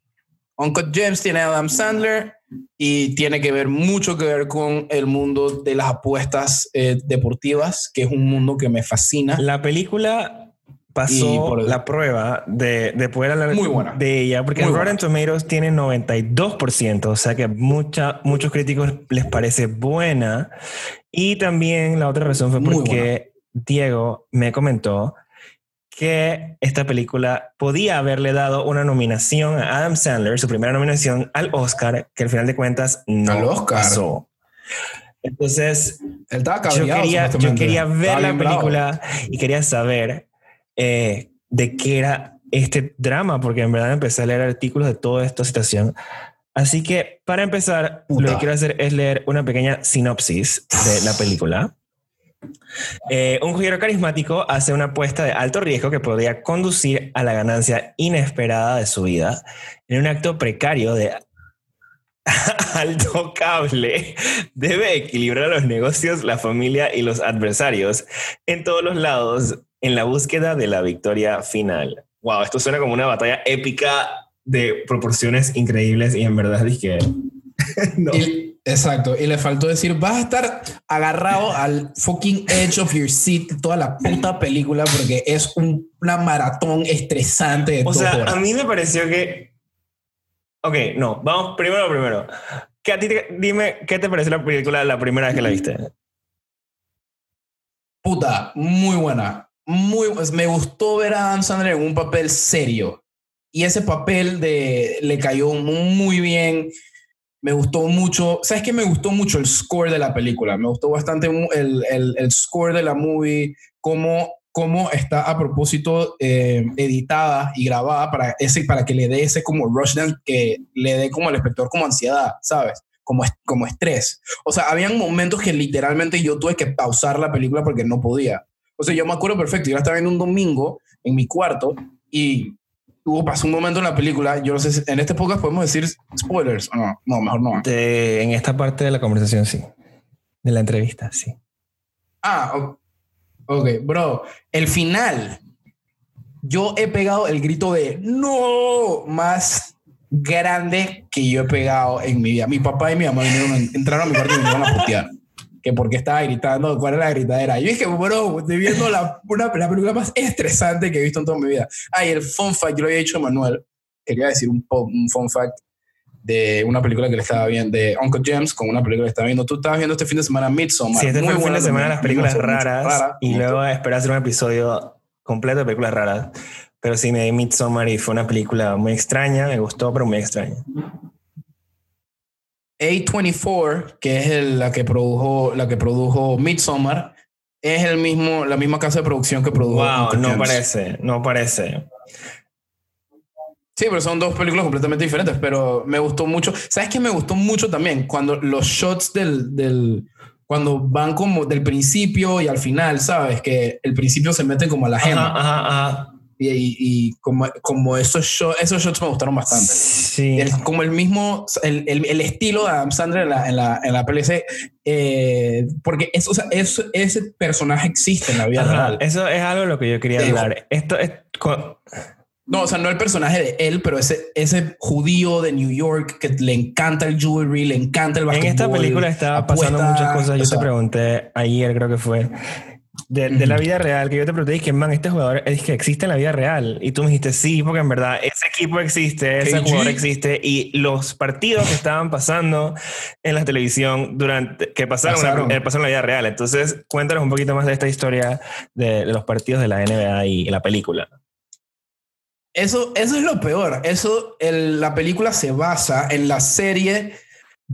Uncut Gems tiene a Adam Sandler y tiene que ver mucho que ver con el mundo de las apuestas eh, deportivas, que es un mundo que me fascina. La película pasó por- la prueba de, de poder hablar Muy buena. de ella, porque Muy. Rotten Tomatoes tiene 92%, o sea que mucha, muchos críticos les parece buena. Y también la otra razón fue porque Diego me comentó que esta película podía haberle dado una nominación a Adam Sandler, su primera nominación al Oscar, que al final de cuentas no Al Oscar. pasó. Entonces, Él yo quería, yo quería ver la bien bravo. película y quería saber eh, de qué era este drama, porque en verdad empecé a leer artículos de toda esta situación. Así que para empezar, Puta. lo que quiero hacer es leer una pequeña sinopsis de la película. Eh, un jugador carismático hace una apuesta de alto riesgo que podría conducir a la ganancia inesperada de su vida en un acto precario de <laughs> alto cable. Debe equilibrar los negocios, la familia y los adversarios en todos los lados en la búsqueda de la victoria final. Wow, esto suena como una batalla épica de proporciones increíbles y en verdad dije <laughs> no. Y- exacto. Y le faltó decir, vas a estar agarrado al fucking edge of your seat toda la puta película porque es un- una maratón estresante de O sea, horas. a mí me pareció que. Ok, no, vamos primero primero. Que a ti te- dime qué te pareció la película la primera vez que la viste. Puta, muy buena. Muy, pues, me gustó ver a Adam Sandler en un papel serio. Y ese papel de, le cayó muy bien. Me gustó mucho. ¿Sabes qué? Me gustó mucho el score de la película. Me gustó bastante el, el, score de la movie, cómo, cómo está a propósito eh, editada y grabada para, ese, para que le dé ese como rush que le dé como al espectador como ansiedad, ¿sabes? Como, como estrés. O sea, habían momentos que literalmente yo tuve que pausar la película porque no podía. O sea, yo me acuerdo perfecto, yo estaba viendo un domingo en mi cuarto y hubo, pasó un momento en la película, yo no sé si en este podcast podemos decir spoilers o no, no, mejor no. De- en esta parte de la conversación, sí. De la entrevista, sí. Ah, ok, bro, el final, yo he pegado el grito de no más grande que yo he pegado en mi vida. Mi papá y mi mamá vinieron, entraron a mi cuarto y me vinieron a putear. Que porque estaba gritando, cuál era la gritadera. Yo dije, bro, estoy viendo la, una, la película más estresante que he visto en toda mi vida. Ah, y el fun fact, yo lo había dicho a Manuel, quería decir un, fun fact de una película que le estaba viendo, de Uncle James, con una película que estaba viendo. Tú estabas viendo este fin de semana Midsommar. Sí, este Muy fue el fin de semana las películas raras Rara, y luego esperé hacer un episodio completo de películas raras. Pero sí, me di Midsommar y fue una película muy extraña, me gustó, pero muy extraña. A24, que es el- la que produjo la que produjo Midsommar, es el mismo la misma casa de producción que produjo Wow, no parece, no parece. Sí, pero son dos películas completamente diferentes, pero me gustó mucho. ¿Sabes qué me gustó mucho también? Cuando los shots del, del cuando van como del principio y al final, ¿sabes? Que el principio se meten como a la gema. Ajá, ajá, ajá. Y, y- y como, como esos, shots, esos shots me gustaron bastante. Sí. El- como el mismo, el, el- el estilo de Adam Sandler en la, en la, en la PLC, eh, porque es, o sea, es- ese personaje existe en la vida Ajá, real. Eso es algo de lo que yo quería Te hablar. Esto es. co- No, o sea, no el personaje de él, pero ese, ese judío de New York que le encanta el jewelry, le encanta el En basquetbol. esta película estaba pasando apuesta, muchas cosas. Yo o sea, te pregunté ayer, creo que fue, de, de la vida real, que yo te pregunté, que man, este jugador es que existe en la vida real. Y tú me dijiste, sí, porque en verdad ese equipo existe, ese KG. jugador existe. Y los partidos que estaban pasando en la televisión durante, que pasaron, Pasaron. eh, pasaron en la vida real. Entonces, cuéntanos un poquito más de esta historia de, de los partidos de la NBA y la película. Eso, eso es lo peor. Eso, el- la película se basa en la serie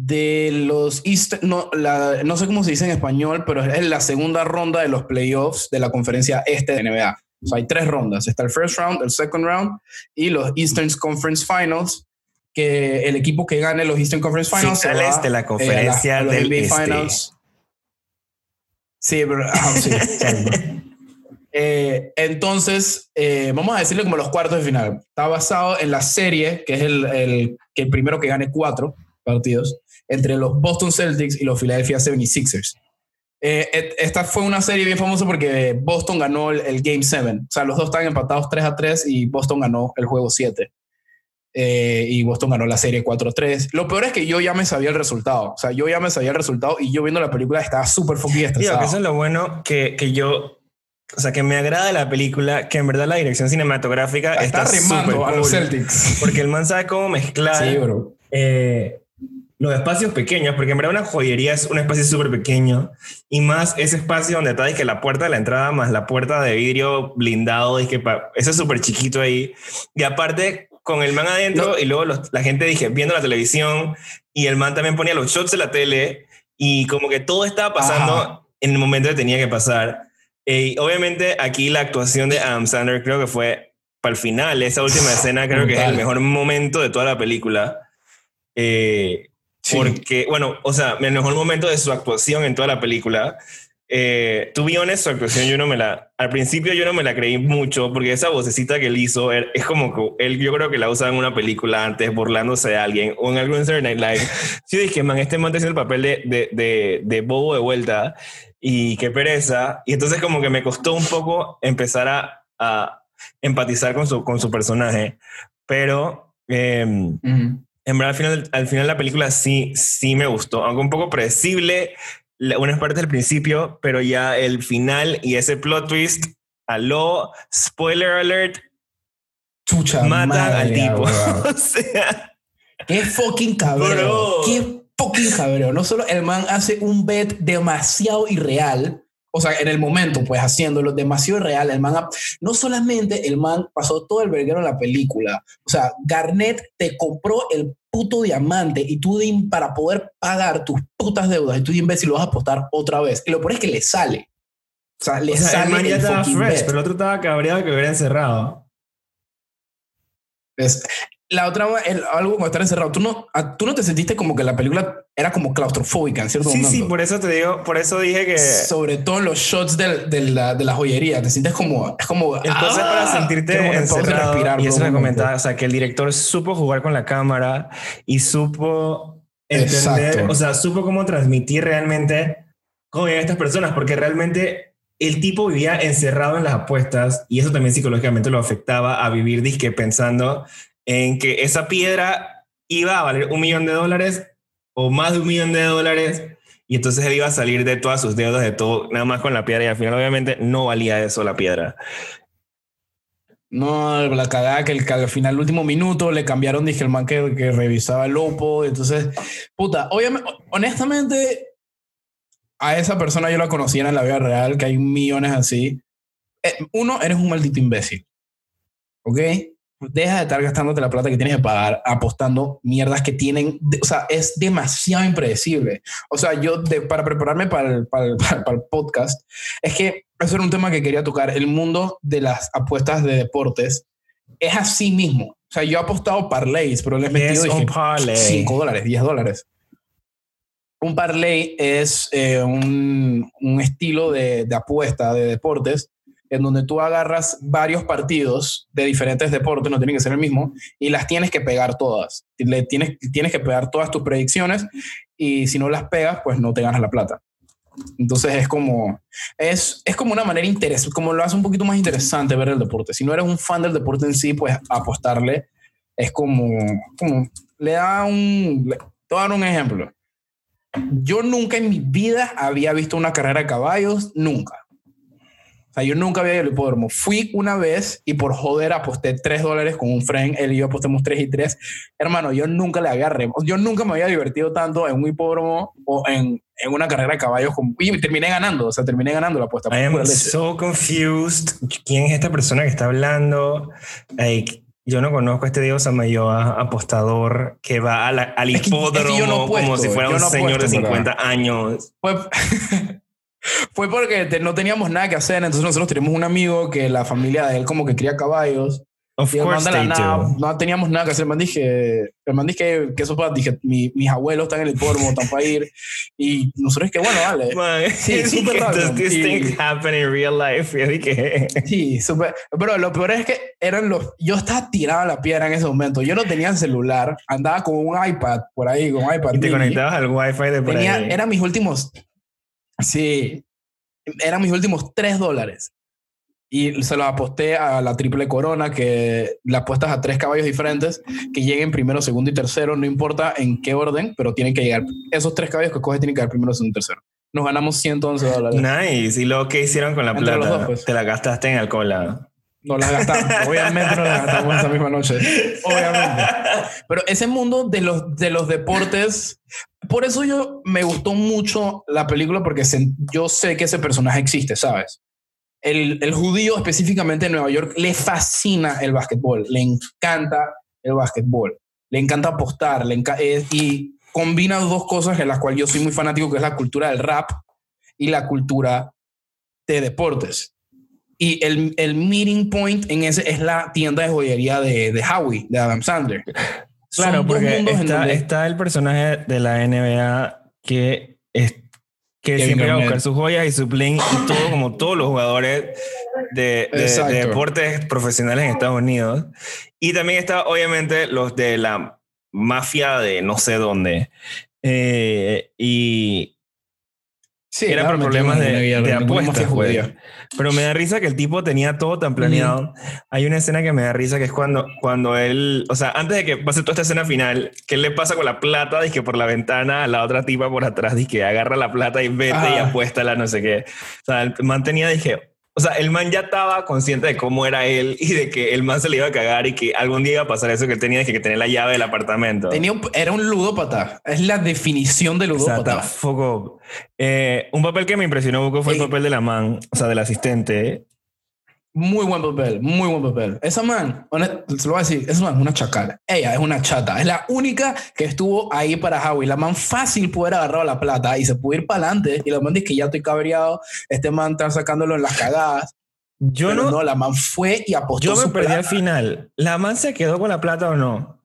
de los East, no, la- no sé cómo se dice en español, pero es la segunda ronda de los playoffs de la conferencia este de NBA. O sea, hay tres rondas. Está el first round, el second round y los Eastern Conference Finals, que el equipo que gane los Eastern Conference Finals Finales va, de la eh, a conferencia a los del NBA este. Finals. Sí, pero sí. <laughs> Eh, entonces, eh, vamos a decirle como los cuartos de final. Está basado en la serie, que es el, el, que el primero que gane cuatro partidos, entre los Boston Celtics y los Philadelphia 76ers. Eh, esta fue una serie bien famosa porque Boston ganó el, el Game 7. O sea, los dos están empatados 3 a 3 y Boston ganó el juego 7. Eh, y Boston ganó la serie 4-3. Lo peor es que yo ya me sabía el resultado. O sea, yo ya me sabía el resultado y yo viendo la película estaba súper fucking Digo, estresado. que eso es lo bueno que, que yo, o sea, que me agrada la película, que en verdad la dirección cinematográfica está, está, rimando súper a los cool. Celtics. Porque el man sabe cómo mezclar Sí, bro. eh, los espacios pequeños, porque en verdad una joyería es un espacio súper pequeño y más ese espacio donde está que la puerta de la entrada más la puerta de vidrio blindado, que eso es súper chiquito ahí. Y aparte con el man adentro No. y luego los- la gente dije viendo la televisión y el man también ponía los shots de la tele y como que todo estaba pasando Ajá. en el momento que tenía que pasar. Y obviamente aquí la actuación de Adam Sandler creo que fue para el final, esa última escena creo que es el mejor momento de toda la película. Eh, Sí. porque, bueno, o sea, el mejor momento de su actuación en toda la película. Eh, be honest, su actuación yo no me la, al principio yo no me la creí mucho porque esa vocecita que él hizo er- es como que él yo creo que la usaba en una película antes burlándose de alguien o en algún Saturday Night Live. <laughs> Sí dije, man, este man está haciendo el papel de, de, de, de bobo de vuelta y qué pereza. Y entonces como que me costó un poco empezar a, a empatizar con su, con su personaje. Pero... em, Ujú. En verdad, al final, al final la película sí, sí me gustó, aunque un poco predecible unas partes del principio, pero ya el final y ese plot twist, aló, spoiler alert, Chucha matan madre, al tipo. <laughs> o sea, Qué fucking cabrón. Bro. Qué fucking cabrón. No solo el man hace un bet demasiado irreal. O sea, en el momento, pues haciéndolo demasiado irreal. El man, no solamente el man pasó todo el verguero en la película. O sea, Garnett te compró el puto diamante y tú para poder pagar tus putas deudas y tú de imbécil lo vas a apostar otra vez. Y lo peor es que le sale. O sea, le o sea, sale el man ya el estaba fresh, bet. pero el otro estaba cabreado que hubiera encerrado. Es- la otra, el- algo como estar encerrado. ¿Tú no, a- tú no te sentiste como que la película era como claustrofóbica en cierto Sí, momento. sí, por eso te digo, por eso dije que Sobre todo en los shots del- de, la, de la joyería. Te sientes como. Es como. entonces ¡ah! para sentirte encerrado, respirar y eso me comentaba, o sea, que el director supo jugar con la cámara y supo entender, Exacto. o sea, supo cómo transmitir realmente cómo vivían estas personas, porque realmente el tipo vivía encerrado en las apuestas y eso también psicológicamente lo afectaba a vivir disque pensando en que esa piedra iba a valer un millón de dólares o más de un millón de dólares y entonces él iba a salir de todas sus deudas, de todo, nada más con la piedra y al final obviamente no valía eso la piedra. No, la cagada que, el, que al final, último minuto, le cambiaron. Dije el man que, que revisaba el Oppo. Entonces, puta, obviamente, honestamente, a esa persona yo la conocía en la vida real, que hay millones así. Eh, uno, eres un maldito imbécil. ¿Ok? Deja de estar gastándote la plata que tienes que pagar apostando mierdas que tienen. o sea, es demasiado impredecible. O sea, yo, de- para prepararme para el, para, el, <laughs> para el podcast, es que eso era un tema que quería tocar. El mundo de las apuestas de deportes es así mismo. O sea, yo he apostado parlays, pero les he metido dije, parlay. 5 dólares, 10 dólares. Un parlay es eh, un, un estilo de, de apuesta de deportes en donde tú agarras varios partidos de diferentes deportes, no tienen que ser el mismo, y las tienes que pegar todas. Le tienes, tienes que pegar todas tus predicciones y si no las pegas, pues no te ganas la plata. Entonces es como, es, es como una manera interesante, como lo hace un poquito más interesante ver el deporte. Si no eres un fan del deporte en sí, pues apostarle es como, como le da un, le- te voy a dar un ejemplo. Yo nunca en mi vida había visto una carrera de caballos, nunca. O sea, yo nunca había ido al hipódromo. Fui una vez y por joder aposté 3 dólares con un friend. Él y yo apostamos 3 y 3. Hermano, yo nunca le agarré. Yo nunca me había divertido tanto en un hipódromo o en, en una carrera de caballos. Con, y terminé ganando. O sea, terminé ganando la apuesta. I am so confused. ¿Quién es esta persona que está hablando? Like, yo no conozco a este Diego Samayoa, apostador, que va a la, al Es que- es que hipódromo no como apuesto, si fuera un no señor de apuesto, 50 años. Fue, <laughs> fue porque te- no teníamos nada que hacer. Entonces nosotros tenemos un amigo que la familia de él como que cría caballos. Of Y course they nada, do. no teníamos nada que hacer. El man dije, el man dije que eso para, dije, mi- mis abuelos están en el hipódromo, están para ir. Y nosotros que bueno. <laughs> Man, Sí, <laughs> súper does random. this Y- thing happen in real life? Yo dije, <laughs> Sí, súper. Pero lo peor es que eran los. Yo estaba tirado a la piedra en ese momento. Yo no tenía celular, andaba con un iPad por ahí, con un iPad. y te mini. conectabas al wifi de por Tenía, ahí. eran mis últimos. Sí, eran mis últimos tres dólares. Y se los aposté a la triple corona, que le apuestas a tres caballos diferentes, que lleguen primero, segundo y tercero, no importa en qué orden, pero tienen que llegar. Esos tres caballos que coges tienen que llegar primero, segundo y tercero. Nos ganamos 111 dólares. Nice. ¿Y luego qué hicieron con la Entre plata? dos, pues. Te la gastaste en alcohol. ah. Nos las gastamos. Obviamente nos las gastamos esa misma noche. Obviamente. Pero ese mundo de los, de los deportes, por eso yo me gustó mucho la película, porque se- yo sé que ese personaje existe, ¿sabes? El, el judío específicamente en Nueva York le fascina el básquetbol, le encanta el básquetbol, le encanta apostar, le enca- eh, y combina dos cosas en las cuales yo soy muy fanático, que es la cultura del rap y la cultura de deportes. Y el, el meeting point en ese es la tienda de joyería de, de Howie, de Adam Sandler. Claro, Son porque está, donde- está el personaje de la NBA que, es, que Kevin siempre va a buscar sus joyas y su bling y todo, como todos los jugadores de, de- de deportes profesionales en Estados Unidos. Y también está, obviamente, los de la mafia de no sé dónde. Eh, y Sí, era claro, por problemas de, la- de apuestas. pues. judía. Pero me da risa que el tipo tenía todo tan planeado. Hay una escena que me da risa que es cuando, cuando él, o sea, antes de que pase toda esta escena final, que él le pasa con la plata, dije por la ventana a la otra tipa por atrás, dije agarra la plata y vete y Ajá. apuéstala, no sé qué. O sea, el man tenía, dije, o sea, el man ya estaba consciente de cómo era él y de que el man se le iba a cagar y que algún día iba a pasar eso que él tenía, que tenía la llave del apartamento. Tenía un- era un ludópata. Es la definición de ludópata. fuck up. Eh, un papel que me impresionó Buco fue el papel de la man, o sea, del asistente. Muy buen papel, muy buen papel. Esa man, se lo voy a decir, esa man es una chacala. Ella es una chata. Es la única que estuvo ahí para Howie. La man fácil pudo haber agarrado la plata y se pudo ir para adelante. Y la man dice que ya estoy cabreado. Este man está sacándolo en las cagadas. Yo Pero no, no, la man fue y apostó Yo me su perdí al final. ¿La man se quedó con la plata o no?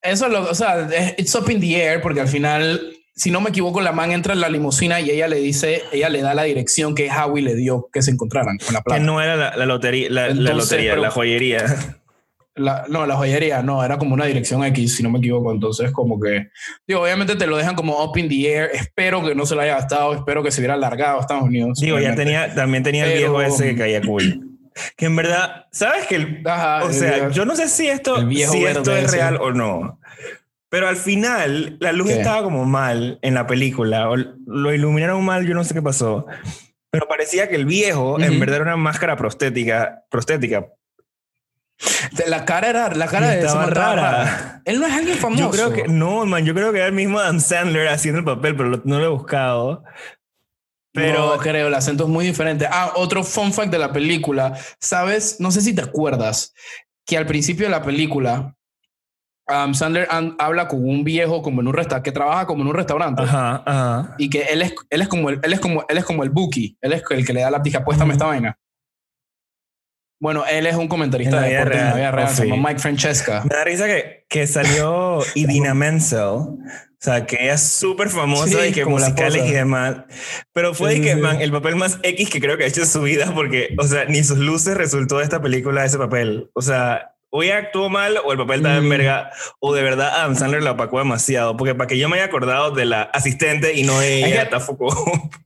Eso, lo, o sea, es- it's up in the air porque al final, si no me equivoco, la man entra en la limusina y ella le dice, ella le da la dirección que Howie le dio que se encontraran con la Que plata. no era la, la lotería, la, la Entonces, lotería, pero- la joyería. La- no, la joyería no, era como una dirección X, si no me equivoco. Entonces, como que, digo, obviamente te lo dejan como up in the air. Espero que no se lo haya gastado, espero que se hubiera alargado a Estados Unidos. Digo, ya tenía, también tenía el Pero- viejo ese que caía cool. Que en verdad, ¿sabes que el, Ajá, O el sea, viejo- yo no sé si esto, el si esto es real o no. Pero al final, la luz ¿Qué? estaba como mal en la película. O lo iluminaron mal, yo no sé qué pasó. Pero parecía que el viejo en verdad era una máscara prostética. prostética. la cara era, la cara de estaba rara. rara. Él no es alguien famoso. Yo creo que, no, man, yo creo que era el mismo Adam Sandler haciendo el papel, pero no lo he buscado. Pero no creo, el acento es muy diferente. Ah, otro fun fact de la película. Sabes, no sé si te acuerdas que al principio de la película, um, Sandler an- habla con un viejo como en un restaurante, que trabaja como en un restaurante. Ajá, ajá. y que él es, él es como el, él es como él es como el bookie, él es el que le da la dije, apuéstame esta vaina. Bueno, él es un comentarista de vida deportes en la real, vida real, oh, se llama sí. Mike Francesca. Me da risa que, que salió <laughs> Idina Menzel. O sea, que ella es súper famosa Sí, y que musicales y demás. Pero fue Sí, de que, man, el papel más X que creo que ha hecho en su vida porque, o sea, ni sus luces resultó de esta película ese papel. O sea, ella actuó mal o el papel estaba en Mm. verga o de verdad Adam Sandler la opacó demasiado. Porque para que yo me haya acordado de la asistente y no de ella, que- tampoco. <laughs>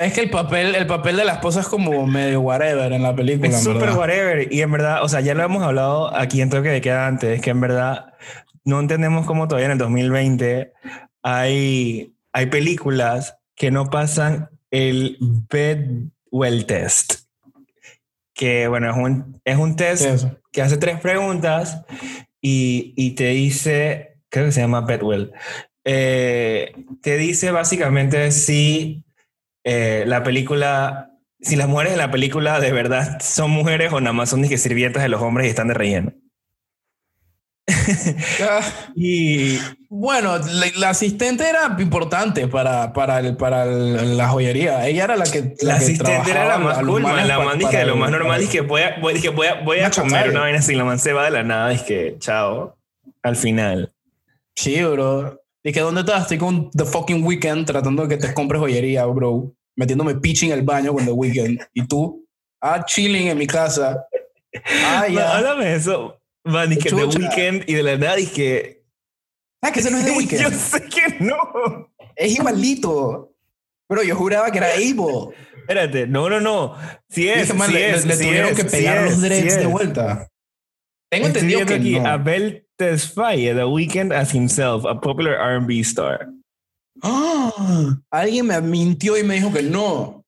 Es que el papel, el papel de la esposa es como medio whatever en la película. Es súper whatever. Y en verdad, o sea, ya lo hemos hablado aquí en Toque de Queda antes, que en verdad no entendemos cómo todavía en el 2020 hay, hay películas que no pasan el Bedwell Test. Que bueno, es un, es un test que hace tres preguntas y, y te dice, creo que se llama Bedwell, eh, te dice básicamente si eh, la película, si las mujeres de la película de verdad son mujeres o nada más son disque sirvientas de los hombres y están de relleno. <laughs> Y Bueno, la, la asistente era importante para, para, el- para el- la joyería. Ella era la que. la que asistente era la más cool, man, la man de lo más normal, para- dije voy a, voy, dije, voy a, voy a comer chacaya. una vaina así, la man se va de la nada, dije chao, al final. Sí, bro. Dije, ¿dónde estás? Estoy con The Fucking Weekend tratando de que te compres joyería, bro. Metiéndome pitch en el baño con The Weekend. Y tú, ah, chilling en mi casa. Ah, ya. háblame de eso, man, dije The Chucha. Weeknd y de la nada dije Ah, que ese no es The <laughs> yo Weekend. sé que no. Es igualito. Pero yo juraba que era Abel. Espérate, no, no, no. Si es, Dije, man, sí le, es, le sí tuvieron es, que sí pegar es, los dreads sí de vuelta. Tengo Estoy entendido que aquí no. Abel Tesfaye, The Weeknd as himself, a popular R&B star. ¡Ah! Alguien me mintió y me dijo que no.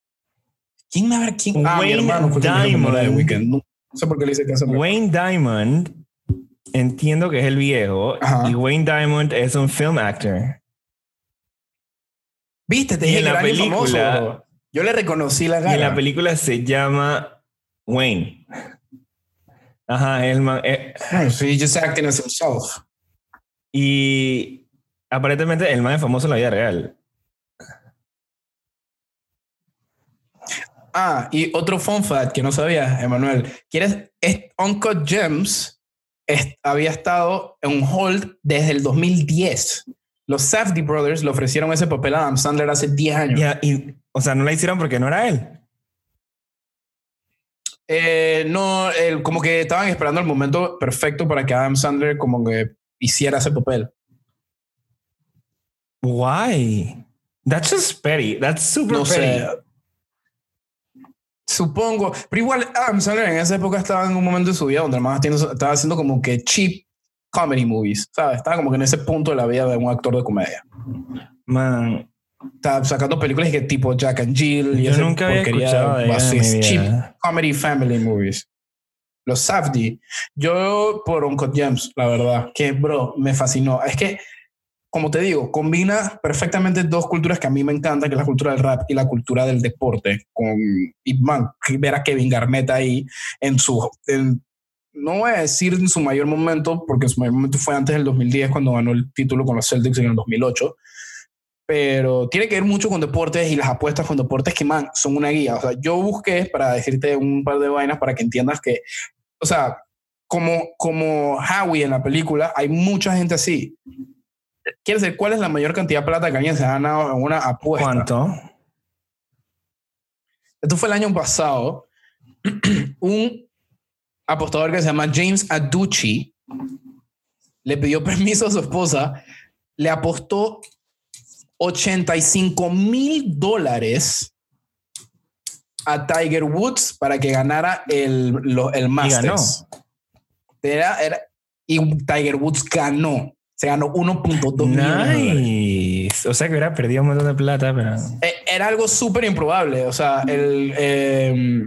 ¿Quién me habrá? ¿Quién? Ah, mi Wayne hermano fue me dijo que no era The Diamond. Weeknd. No sé por qué le hice caso. mi Wayne Diamond, entiendo que es el viejo, Ajá. y Wayne Diamond es un film actor. ¿Viste? Te Y dije en que la famoso. Yo le reconocí la Y cara. en la película se llama Wayne. Ajá, el man, eh, sí, just acting as himself. y aparentemente el man es famoso en la vida real. Ah, y otro fun fact que no sabía, Emanuel. ¿Quieres? Es- Uncut Gems había estado en hold desde el 2010. Los Safdie Brothers le ofrecieron ese papel a Adam Sandler hace 10 años. Y, o sea, no la hicieron porque no era él. Eh, no, el- como que estaban esperando el momento perfecto para que Adam Sandler como que hiciera ese papel. Why? That's just petty. That's super No petty. sé. Supongo. Pero igual Adam Sandler en esa época estaba en un momento de su vida donde además estaba haciendo como que cheap comedy movies, ¿sabes? Estaba como que en ese punto de la vida de un actor de comedia. Man, Estaba sacando películas que tipo Jack and Jill y Yo nunca había escuchado de ella cheap comedy family movies. Los Safdie. Yo por Uncut Gems, la verdad, que bro, me fascinó. Es que, como te digo, combina perfectamente dos culturas que a mí me encantan, que es la cultura del rap y la cultura del deporte. Con, y man, ver a Kevin Garnett ahí en su... en- no voy a decir en su mayor momento, porque su mayor momento fue antes del 2010, cuando ganó el título con los Celtics en el 2008 pero tiene que ver mucho con deportes y las apuestas con deportes que, man, son una guía. O sea, yo busqué para decirte un par de vainas para que entiendas que, o sea, como, como Howie en la película, hay mucha gente así. ¿Quieres decir cuál es la mayor cantidad de plata que alguien se ha ganado en una apuesta? ¿cuánto? Esto fue el año pasado. <clears throat> un apostador que se llama James Aducci le pidió permiso a su esposa, le apostó 85 mil dólares a Tiger Woods para que ganara el, lo- el Masters. Era, era- y Tiger Woods ganó. Se ganó 1.2 millones de dólares. Nice. O sea que hubiera perdido un montón de plata, pero. Eh, era algo súper improbable. O sea, el. Eh,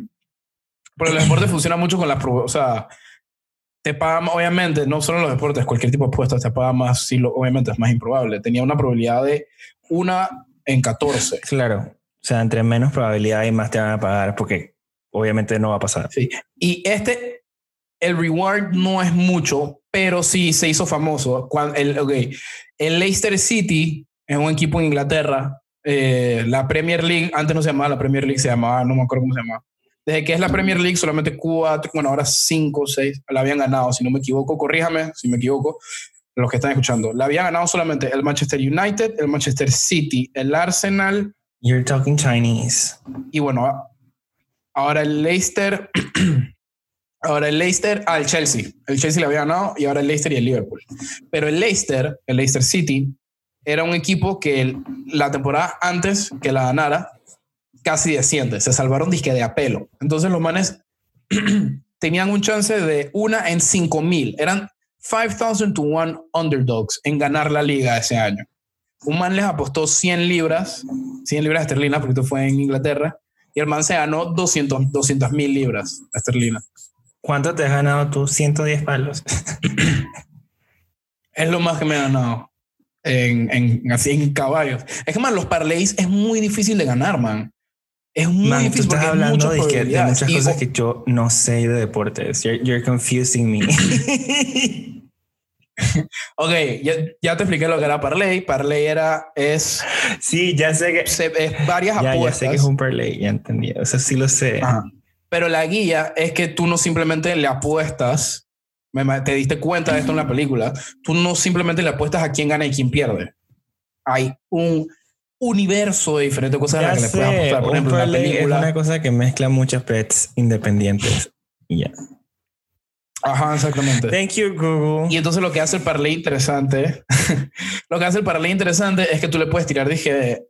pero el deporte funciona mucho con la. O sea, te pagan, obviamente, no solo los deportes, cualquier tipo de apuestas te paga más, si lo, obviamente es más improbable. Tenía una probabilidad de una en 14. Claro. O sea, entre menos probabilidad y más te van a pagar porque obviamente no va a pasar. Sí. Y este, el reward no es mucho, pero sí se hizo famoso. Cuando el, ok, el Leicester City es un equipo en Inglaterra. eh, la Premier League, antes no se llamaba la Premier League, se llamaba, no me acuerdo cómo se llamaba. Desde que es la Premier League, solamente cuatro, bueno, ahora cinco o seis la habían ganado, si no me equivoco, corríjame si me equivoco, los que están escuchando. La habían ganado solamente el Manchester United, el Manchester City, el Arsenal, You're talking Chinese. y bueno, ahora el Leicester, <clears throat> ahora el Leicester, ah, el Chelsea. El Chelsea le había ganado y ahora el Leicester y el Liverpool. Pero el Leicester, el Leicester City, era un equipo que el- la temporada antes que la ganara, casi desciende. Se salvaron disque de apelo. Entonces los manes <clears throat> tenían un chance de una en 5 mil. Eran 5,000 to 1 underdogs en ganar la liga ese año. un man les apostó 100 libras, 100 libras esterlinas, porque esto fue en Inglaterra, y el man se ganó 200 mil libras esterlinas. ¿Cuánto te has ganado tú? 110 palos. <clears throat> es lo más que me he ganado en, en, así en caballos. Es que, man, los parlays es muy difícil de ganar, man. Es muy difícil porque hablando de, de, muchas cosas que yo no sé de deportes. You're, you're confusing me. <laughs> ok, ya, ya, te expliqué lo que era parlay. Parlay era, es... Sí, ya sé que... es varias apuestas. Ya sé que es un parlay, ya entendí. O sea, sí lo sé. Pero la guía es que tú no simplemente le apuestas, te diste cuenta de esto en la película, tú no simplemente le apuestas a quién gana y quién pierde. Hay un universo de diferentes cosas a las que le puedes apostar. Por ejemplo, la película. Es una cosa que mezcla muchas pets independientes. Y ya. Ajá, exactamente. Thank you, Google. Y entonces lo que hace el parlay interesante, <laughs> lo que hace el parlay interesante es que tú le puedes tirar, dije,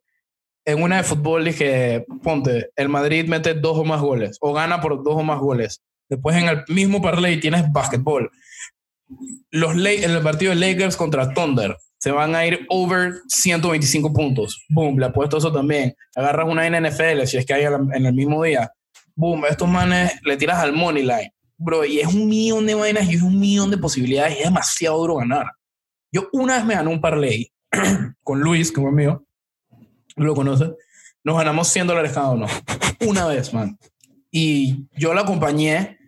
en una de fútbol dije, ponte, el Madrid mete dos o más goles o gana por dos o más goles. Después en el mismo parlay tienes básquetbol. Los en el partido de Lakers contra Thunder se van a ir over 125 puntos. Boom, le apuesto eso también. Agarras una NFL si es que hay en el mismo día. Boom, estos manes le tiras al money line. Bro, y es un millón de vainas y es un millón de posibilidades y es demasiado duro ganar. Yo una vez me gané un parlay <clears throat> con Luis, como es mío, lo conoce, nos ganamos 100 dólares cada uno. Una vez, man. Y yo la acompañé.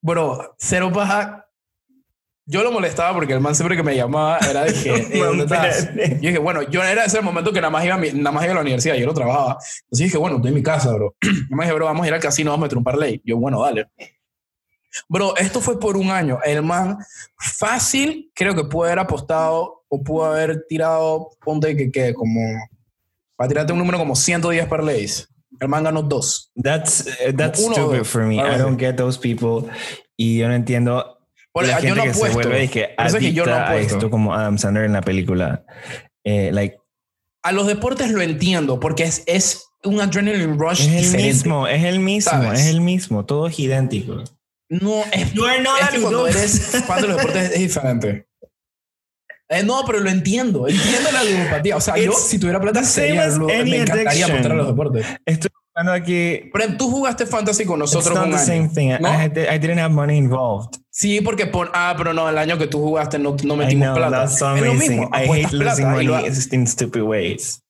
Bro, cero paja. Yo lo molestaba porque el man siempre que me llamaba era de que, <laughs> ¿dónde estás? Yo dije, bueno, yo era ese momento que nada más, iba a nada más iba a la universidad, yo no trabajaba. Entonces dije, bueno, estoy en mi casa, bro. <clears throat> Yo me dije, bro, vamos a ir al casino, vamos a meter un parlay. Yo, bueno, dale. Bro, esto fue por un año. El man fácil, creo que pudo haber apostado o pudo haber tirado, ponte que, que como, para tirarte un número como 110 parlays. El man ganó dos. That's, uh, that's stupid for me. I don't get those people. Y yo no entiendo. la gente yo no que apuesto. se vuelve y que adicta que yo no a esto como Adam Sandler en la película. Eh, like, a los deportes lo entiendo porque es, es un adrenaline rush es el mismo, es el mismo, es el mismo, todo es idéntico. No, es, no es que cuando eres fan de los deportes es diferente. Eh, no, pero lo entiendo. Entiendo la ludopatía. O sea, yo, si tuviera plata, sería, me encantaría apostar a los deportes. Estoy buscando aquí. Pero tú jugaste fantasy con nosotros It's not the same thing. ¿no? I, I, didn't have money involved. Sí, porque por, ah, pero no, el año que tú jugaste no, no metimos I know, plata. That's so amazing. I hate losing money in stupid ways.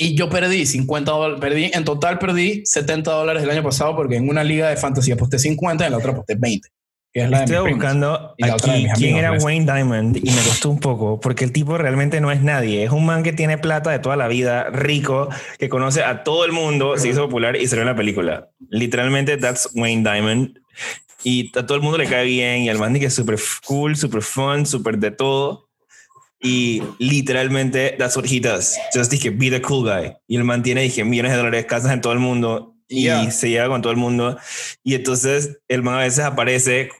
Y yo perdí 50 dólares, perdí, en total perdí 70 dólares el año pasado porque en una liga de fantasy aposté 50 y en la otra aposté 20. Que es la Estoy buscando aquí quién era Wayne Diamond y me costó un poco porque el tipo realmente no es nadie. Es un man que tiene plata de toda la vida, rico, que conoce a todo el mundo, se hizo popular y salió en la película. Literalmente, that's Wayne Diamond. Y a todo el mundo le cae bien y al man que es súper cool, súper fun, súper de todo. Y literalmente, that's what he does. Just dije, be the cool guy. Y él mantiene, dije, millones de dólares, casas en todo el mundo. Y se lleva con todo el mundo. Y entonces, el man a veces aparece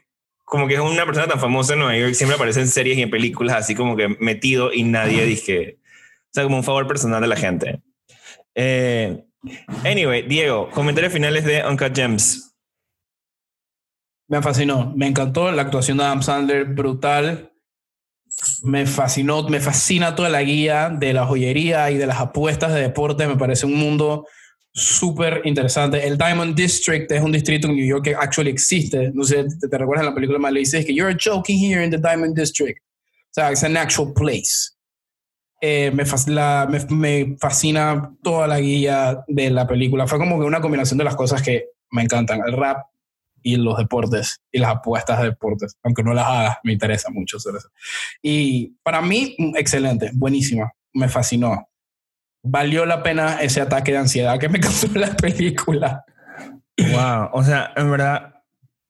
como que es una persona tan famosa en Nueva York, siempre aparece en series y en películas, así como que metido y nadie dije. O sea, como un favor personal de la gente. Eh, anyway, Diego, comentarios finales de Uncut Gems. Me fascinó, me encantó la actuación de Adam Sandler, brutal me fascinó, me fascina toda la guía de la joyería y de las apuestas de deporte. Me parece un mundo súper interesante. El Diamond District es un distrito en New York que actually existe. No sé, te, te recuerdas en la película más le dices que you're joking here in the Diamond District. O sea, es an actual place. Eh, me, me, me, fascina toda la guía de la película. Fue como que una combinación de las cosas que me encantan. El rap, y los deportes y las apuestas de deportes, aunque no las haga, me interesa mucho hacer eso. Y para mí, excelente, buenísima, me fascinó. Valió la pena ese ataque de ansiedad que me <laughs> causó la película. Wow, o sea, en verdad,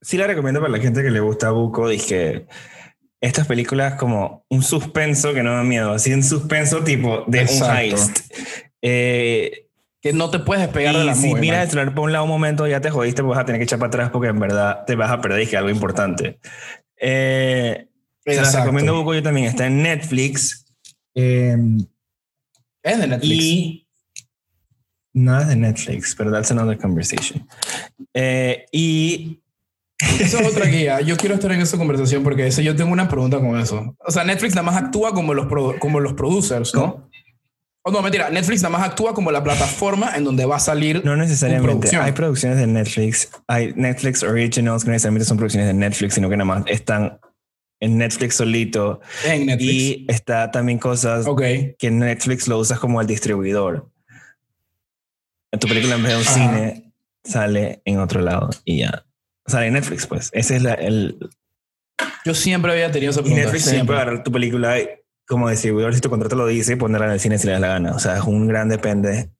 sí la recomiendo para la gente que le gusta Buco. Dije, estas películas como un suspenso que no da miedo, así un suspenso tipo de un heist. Eh, que no te puedes despegar de la Si miras el celular por un lado un momento, ya te jodiste, pues vas a tener que echar para atrás porque en verdad te vas a perder y que algo importante. Eh, se las recomiendo poco yo también. Está en Netflix. Em, es de Netflix. Y no es de Netflix, pero that's another conversation. Eh, y Eso es otra guía. Yo quiero estar en esa conversación porque eso, yo tengo una pregunta con eso. O sea, Netflix nada más actúa como los, como los producers, ¿no? O no, mentira, Netflix nada más actúa como la plataforma en donde va a salir. No necesariamente. Hay producciones de Netflix. Hay Netflix Originals que necesariamente son producciones de Netflix, sino que nada más están en Netflix solito. En Netflix. Y está también cosas que Netflix lo usas como el distribuidor. En tu película en vez de un cine sale en otro lado y ya. Sale en Netflix, pues. Ese es la, el... Yo siempre había tenido esa pregunta. Y Netflix siempre agarrar tu película como distribuidor, si tu contrato lo dice, ponerla en el cine si le da la gana. O sea, es un gran depende.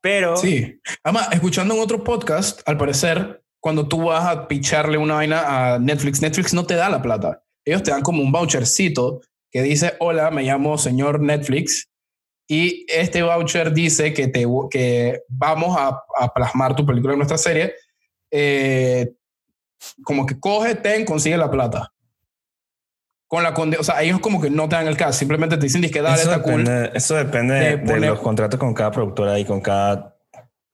Pero... Sí. Además, escuchando en otro podcast, al parecer, cuando tú vas a picharle una vaina a Netflix, Netflix no te da la plata. Ellos te dan como un vouchercito que dice, hola, me llamo señor Netflix. Y este voucher dice que, te, que vamos a, a plasmar tu película en nuestra serie. Eh, como que coge, ten, consigue la plata. Con la o sea, ellos como que no te dan el caso, simplemente te dicen que dale, eso está depende, Eso depende de, los contratos con cada productora y con cada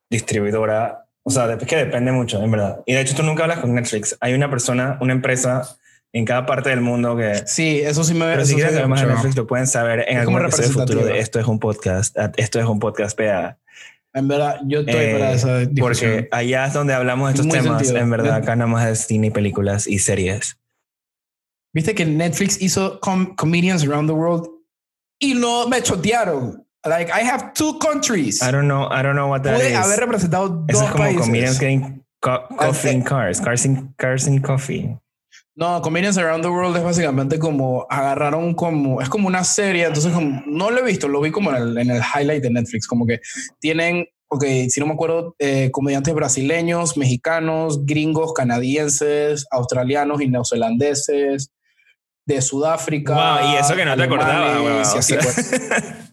distribuidora. O sea, es que depende mucho, en verdad. Y de hecho, tú nunca hablas con Netflix. Hay una persona, una empresa en cada parte del mundo que. Sí, eso sí me. Pero si quieres saber más de Netflix, lo pueden saber en algún episodio futuro de Esto es un podcast. Esto es un podcast PA. En verdad, yo estoy para eh, esa discusión. Porque allá es donde hablamos de estos temas. En verdad, acá nada más es cine, películas y series. Viste que Netflix hizo Comedians Around the World y no me chotearon. Like, I have two countries. I don't know, I don't know what that Puede haber representado dos Eso es como países. Comedians getting coffee in cars. Cars in, cars in coffee. No, Comedians Around the World es básicamente como agarraron como, es como una serie, entonces como, no lo he visto, lo vi como en el, en el highlight de Netflix, como que tienen, ok, si no me acuerdo, eh, comediantes brasileños, mexicanos, gringos, canadienses, australianos y neozelandeses, de Sudáfrica. Wow, y eso que no te acordaba, wow, pues. <laughs>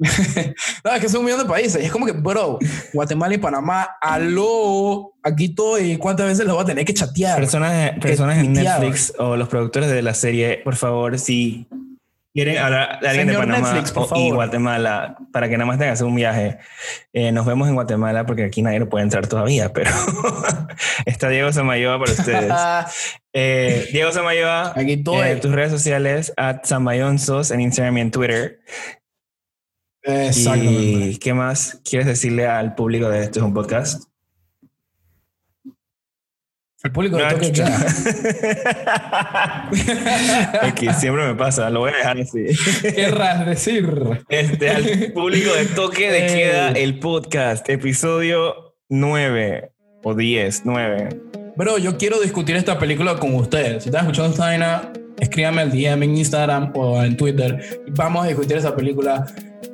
<laughs> no, es que son un millón de países. Y es como que, bro, Guatemala y Panamá, aló, aquí estoy. ¿Cuántas veces lo voy a tener que chatear? Personas, personas en Netflix o los productores de la serie, por favor, si quieren hablar de alguien de Panamá y Guatemala para que nada más tengas un viaje, eh, nos vemos en Guatemala porque aquí nadie lo puede entrar todavía, pero <laughs> está Diego Samayoa para ustedes. <laughs> eh, Diego Samayoa, aquí estoy. Eh, tus redes sociales, at Samayonzos en Instagram y en Twitter. ¿Y qué más quieres decirle al público de esto es un podcast? El público de toque queda. <laughs> siempre me pasa, lo voy a dejar así. ¿Qué querrás decir? Este, al público de toque de queda el podcast, episodio 9 o 10, 9. Bro, yo quiero discutir esta película con ustedes. Si estás escuchando esta vaina, escríbame al DM en Instagram o en Twitter y vamos a discutir esa película.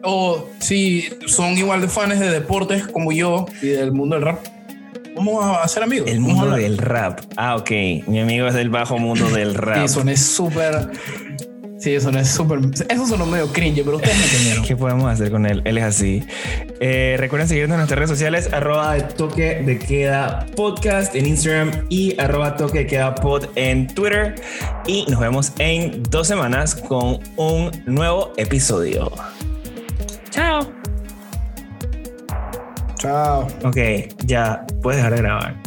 O si son igual de fans de deportes como yo y del mundo del rap, vamos a hacer amigos. El mundo del rap. Ah, ok. Mi amigo es del bajo mundo del rap. Sí, es súper Sí, eso no es súper. Eso sonó medio cringe, pero ustedes me entendieron. ¿Qué podemos hacer con él? Él es así. Eh, recuerden seguirnos en nuestras redes sociales, arroba de toque de queda podcast en Instagram y arroba toque de queda pod en Twitter. Y nos vemos en dos semanas con un nuevo episodio. Chao. Chao. Ok, ya puedes dejar de grabar.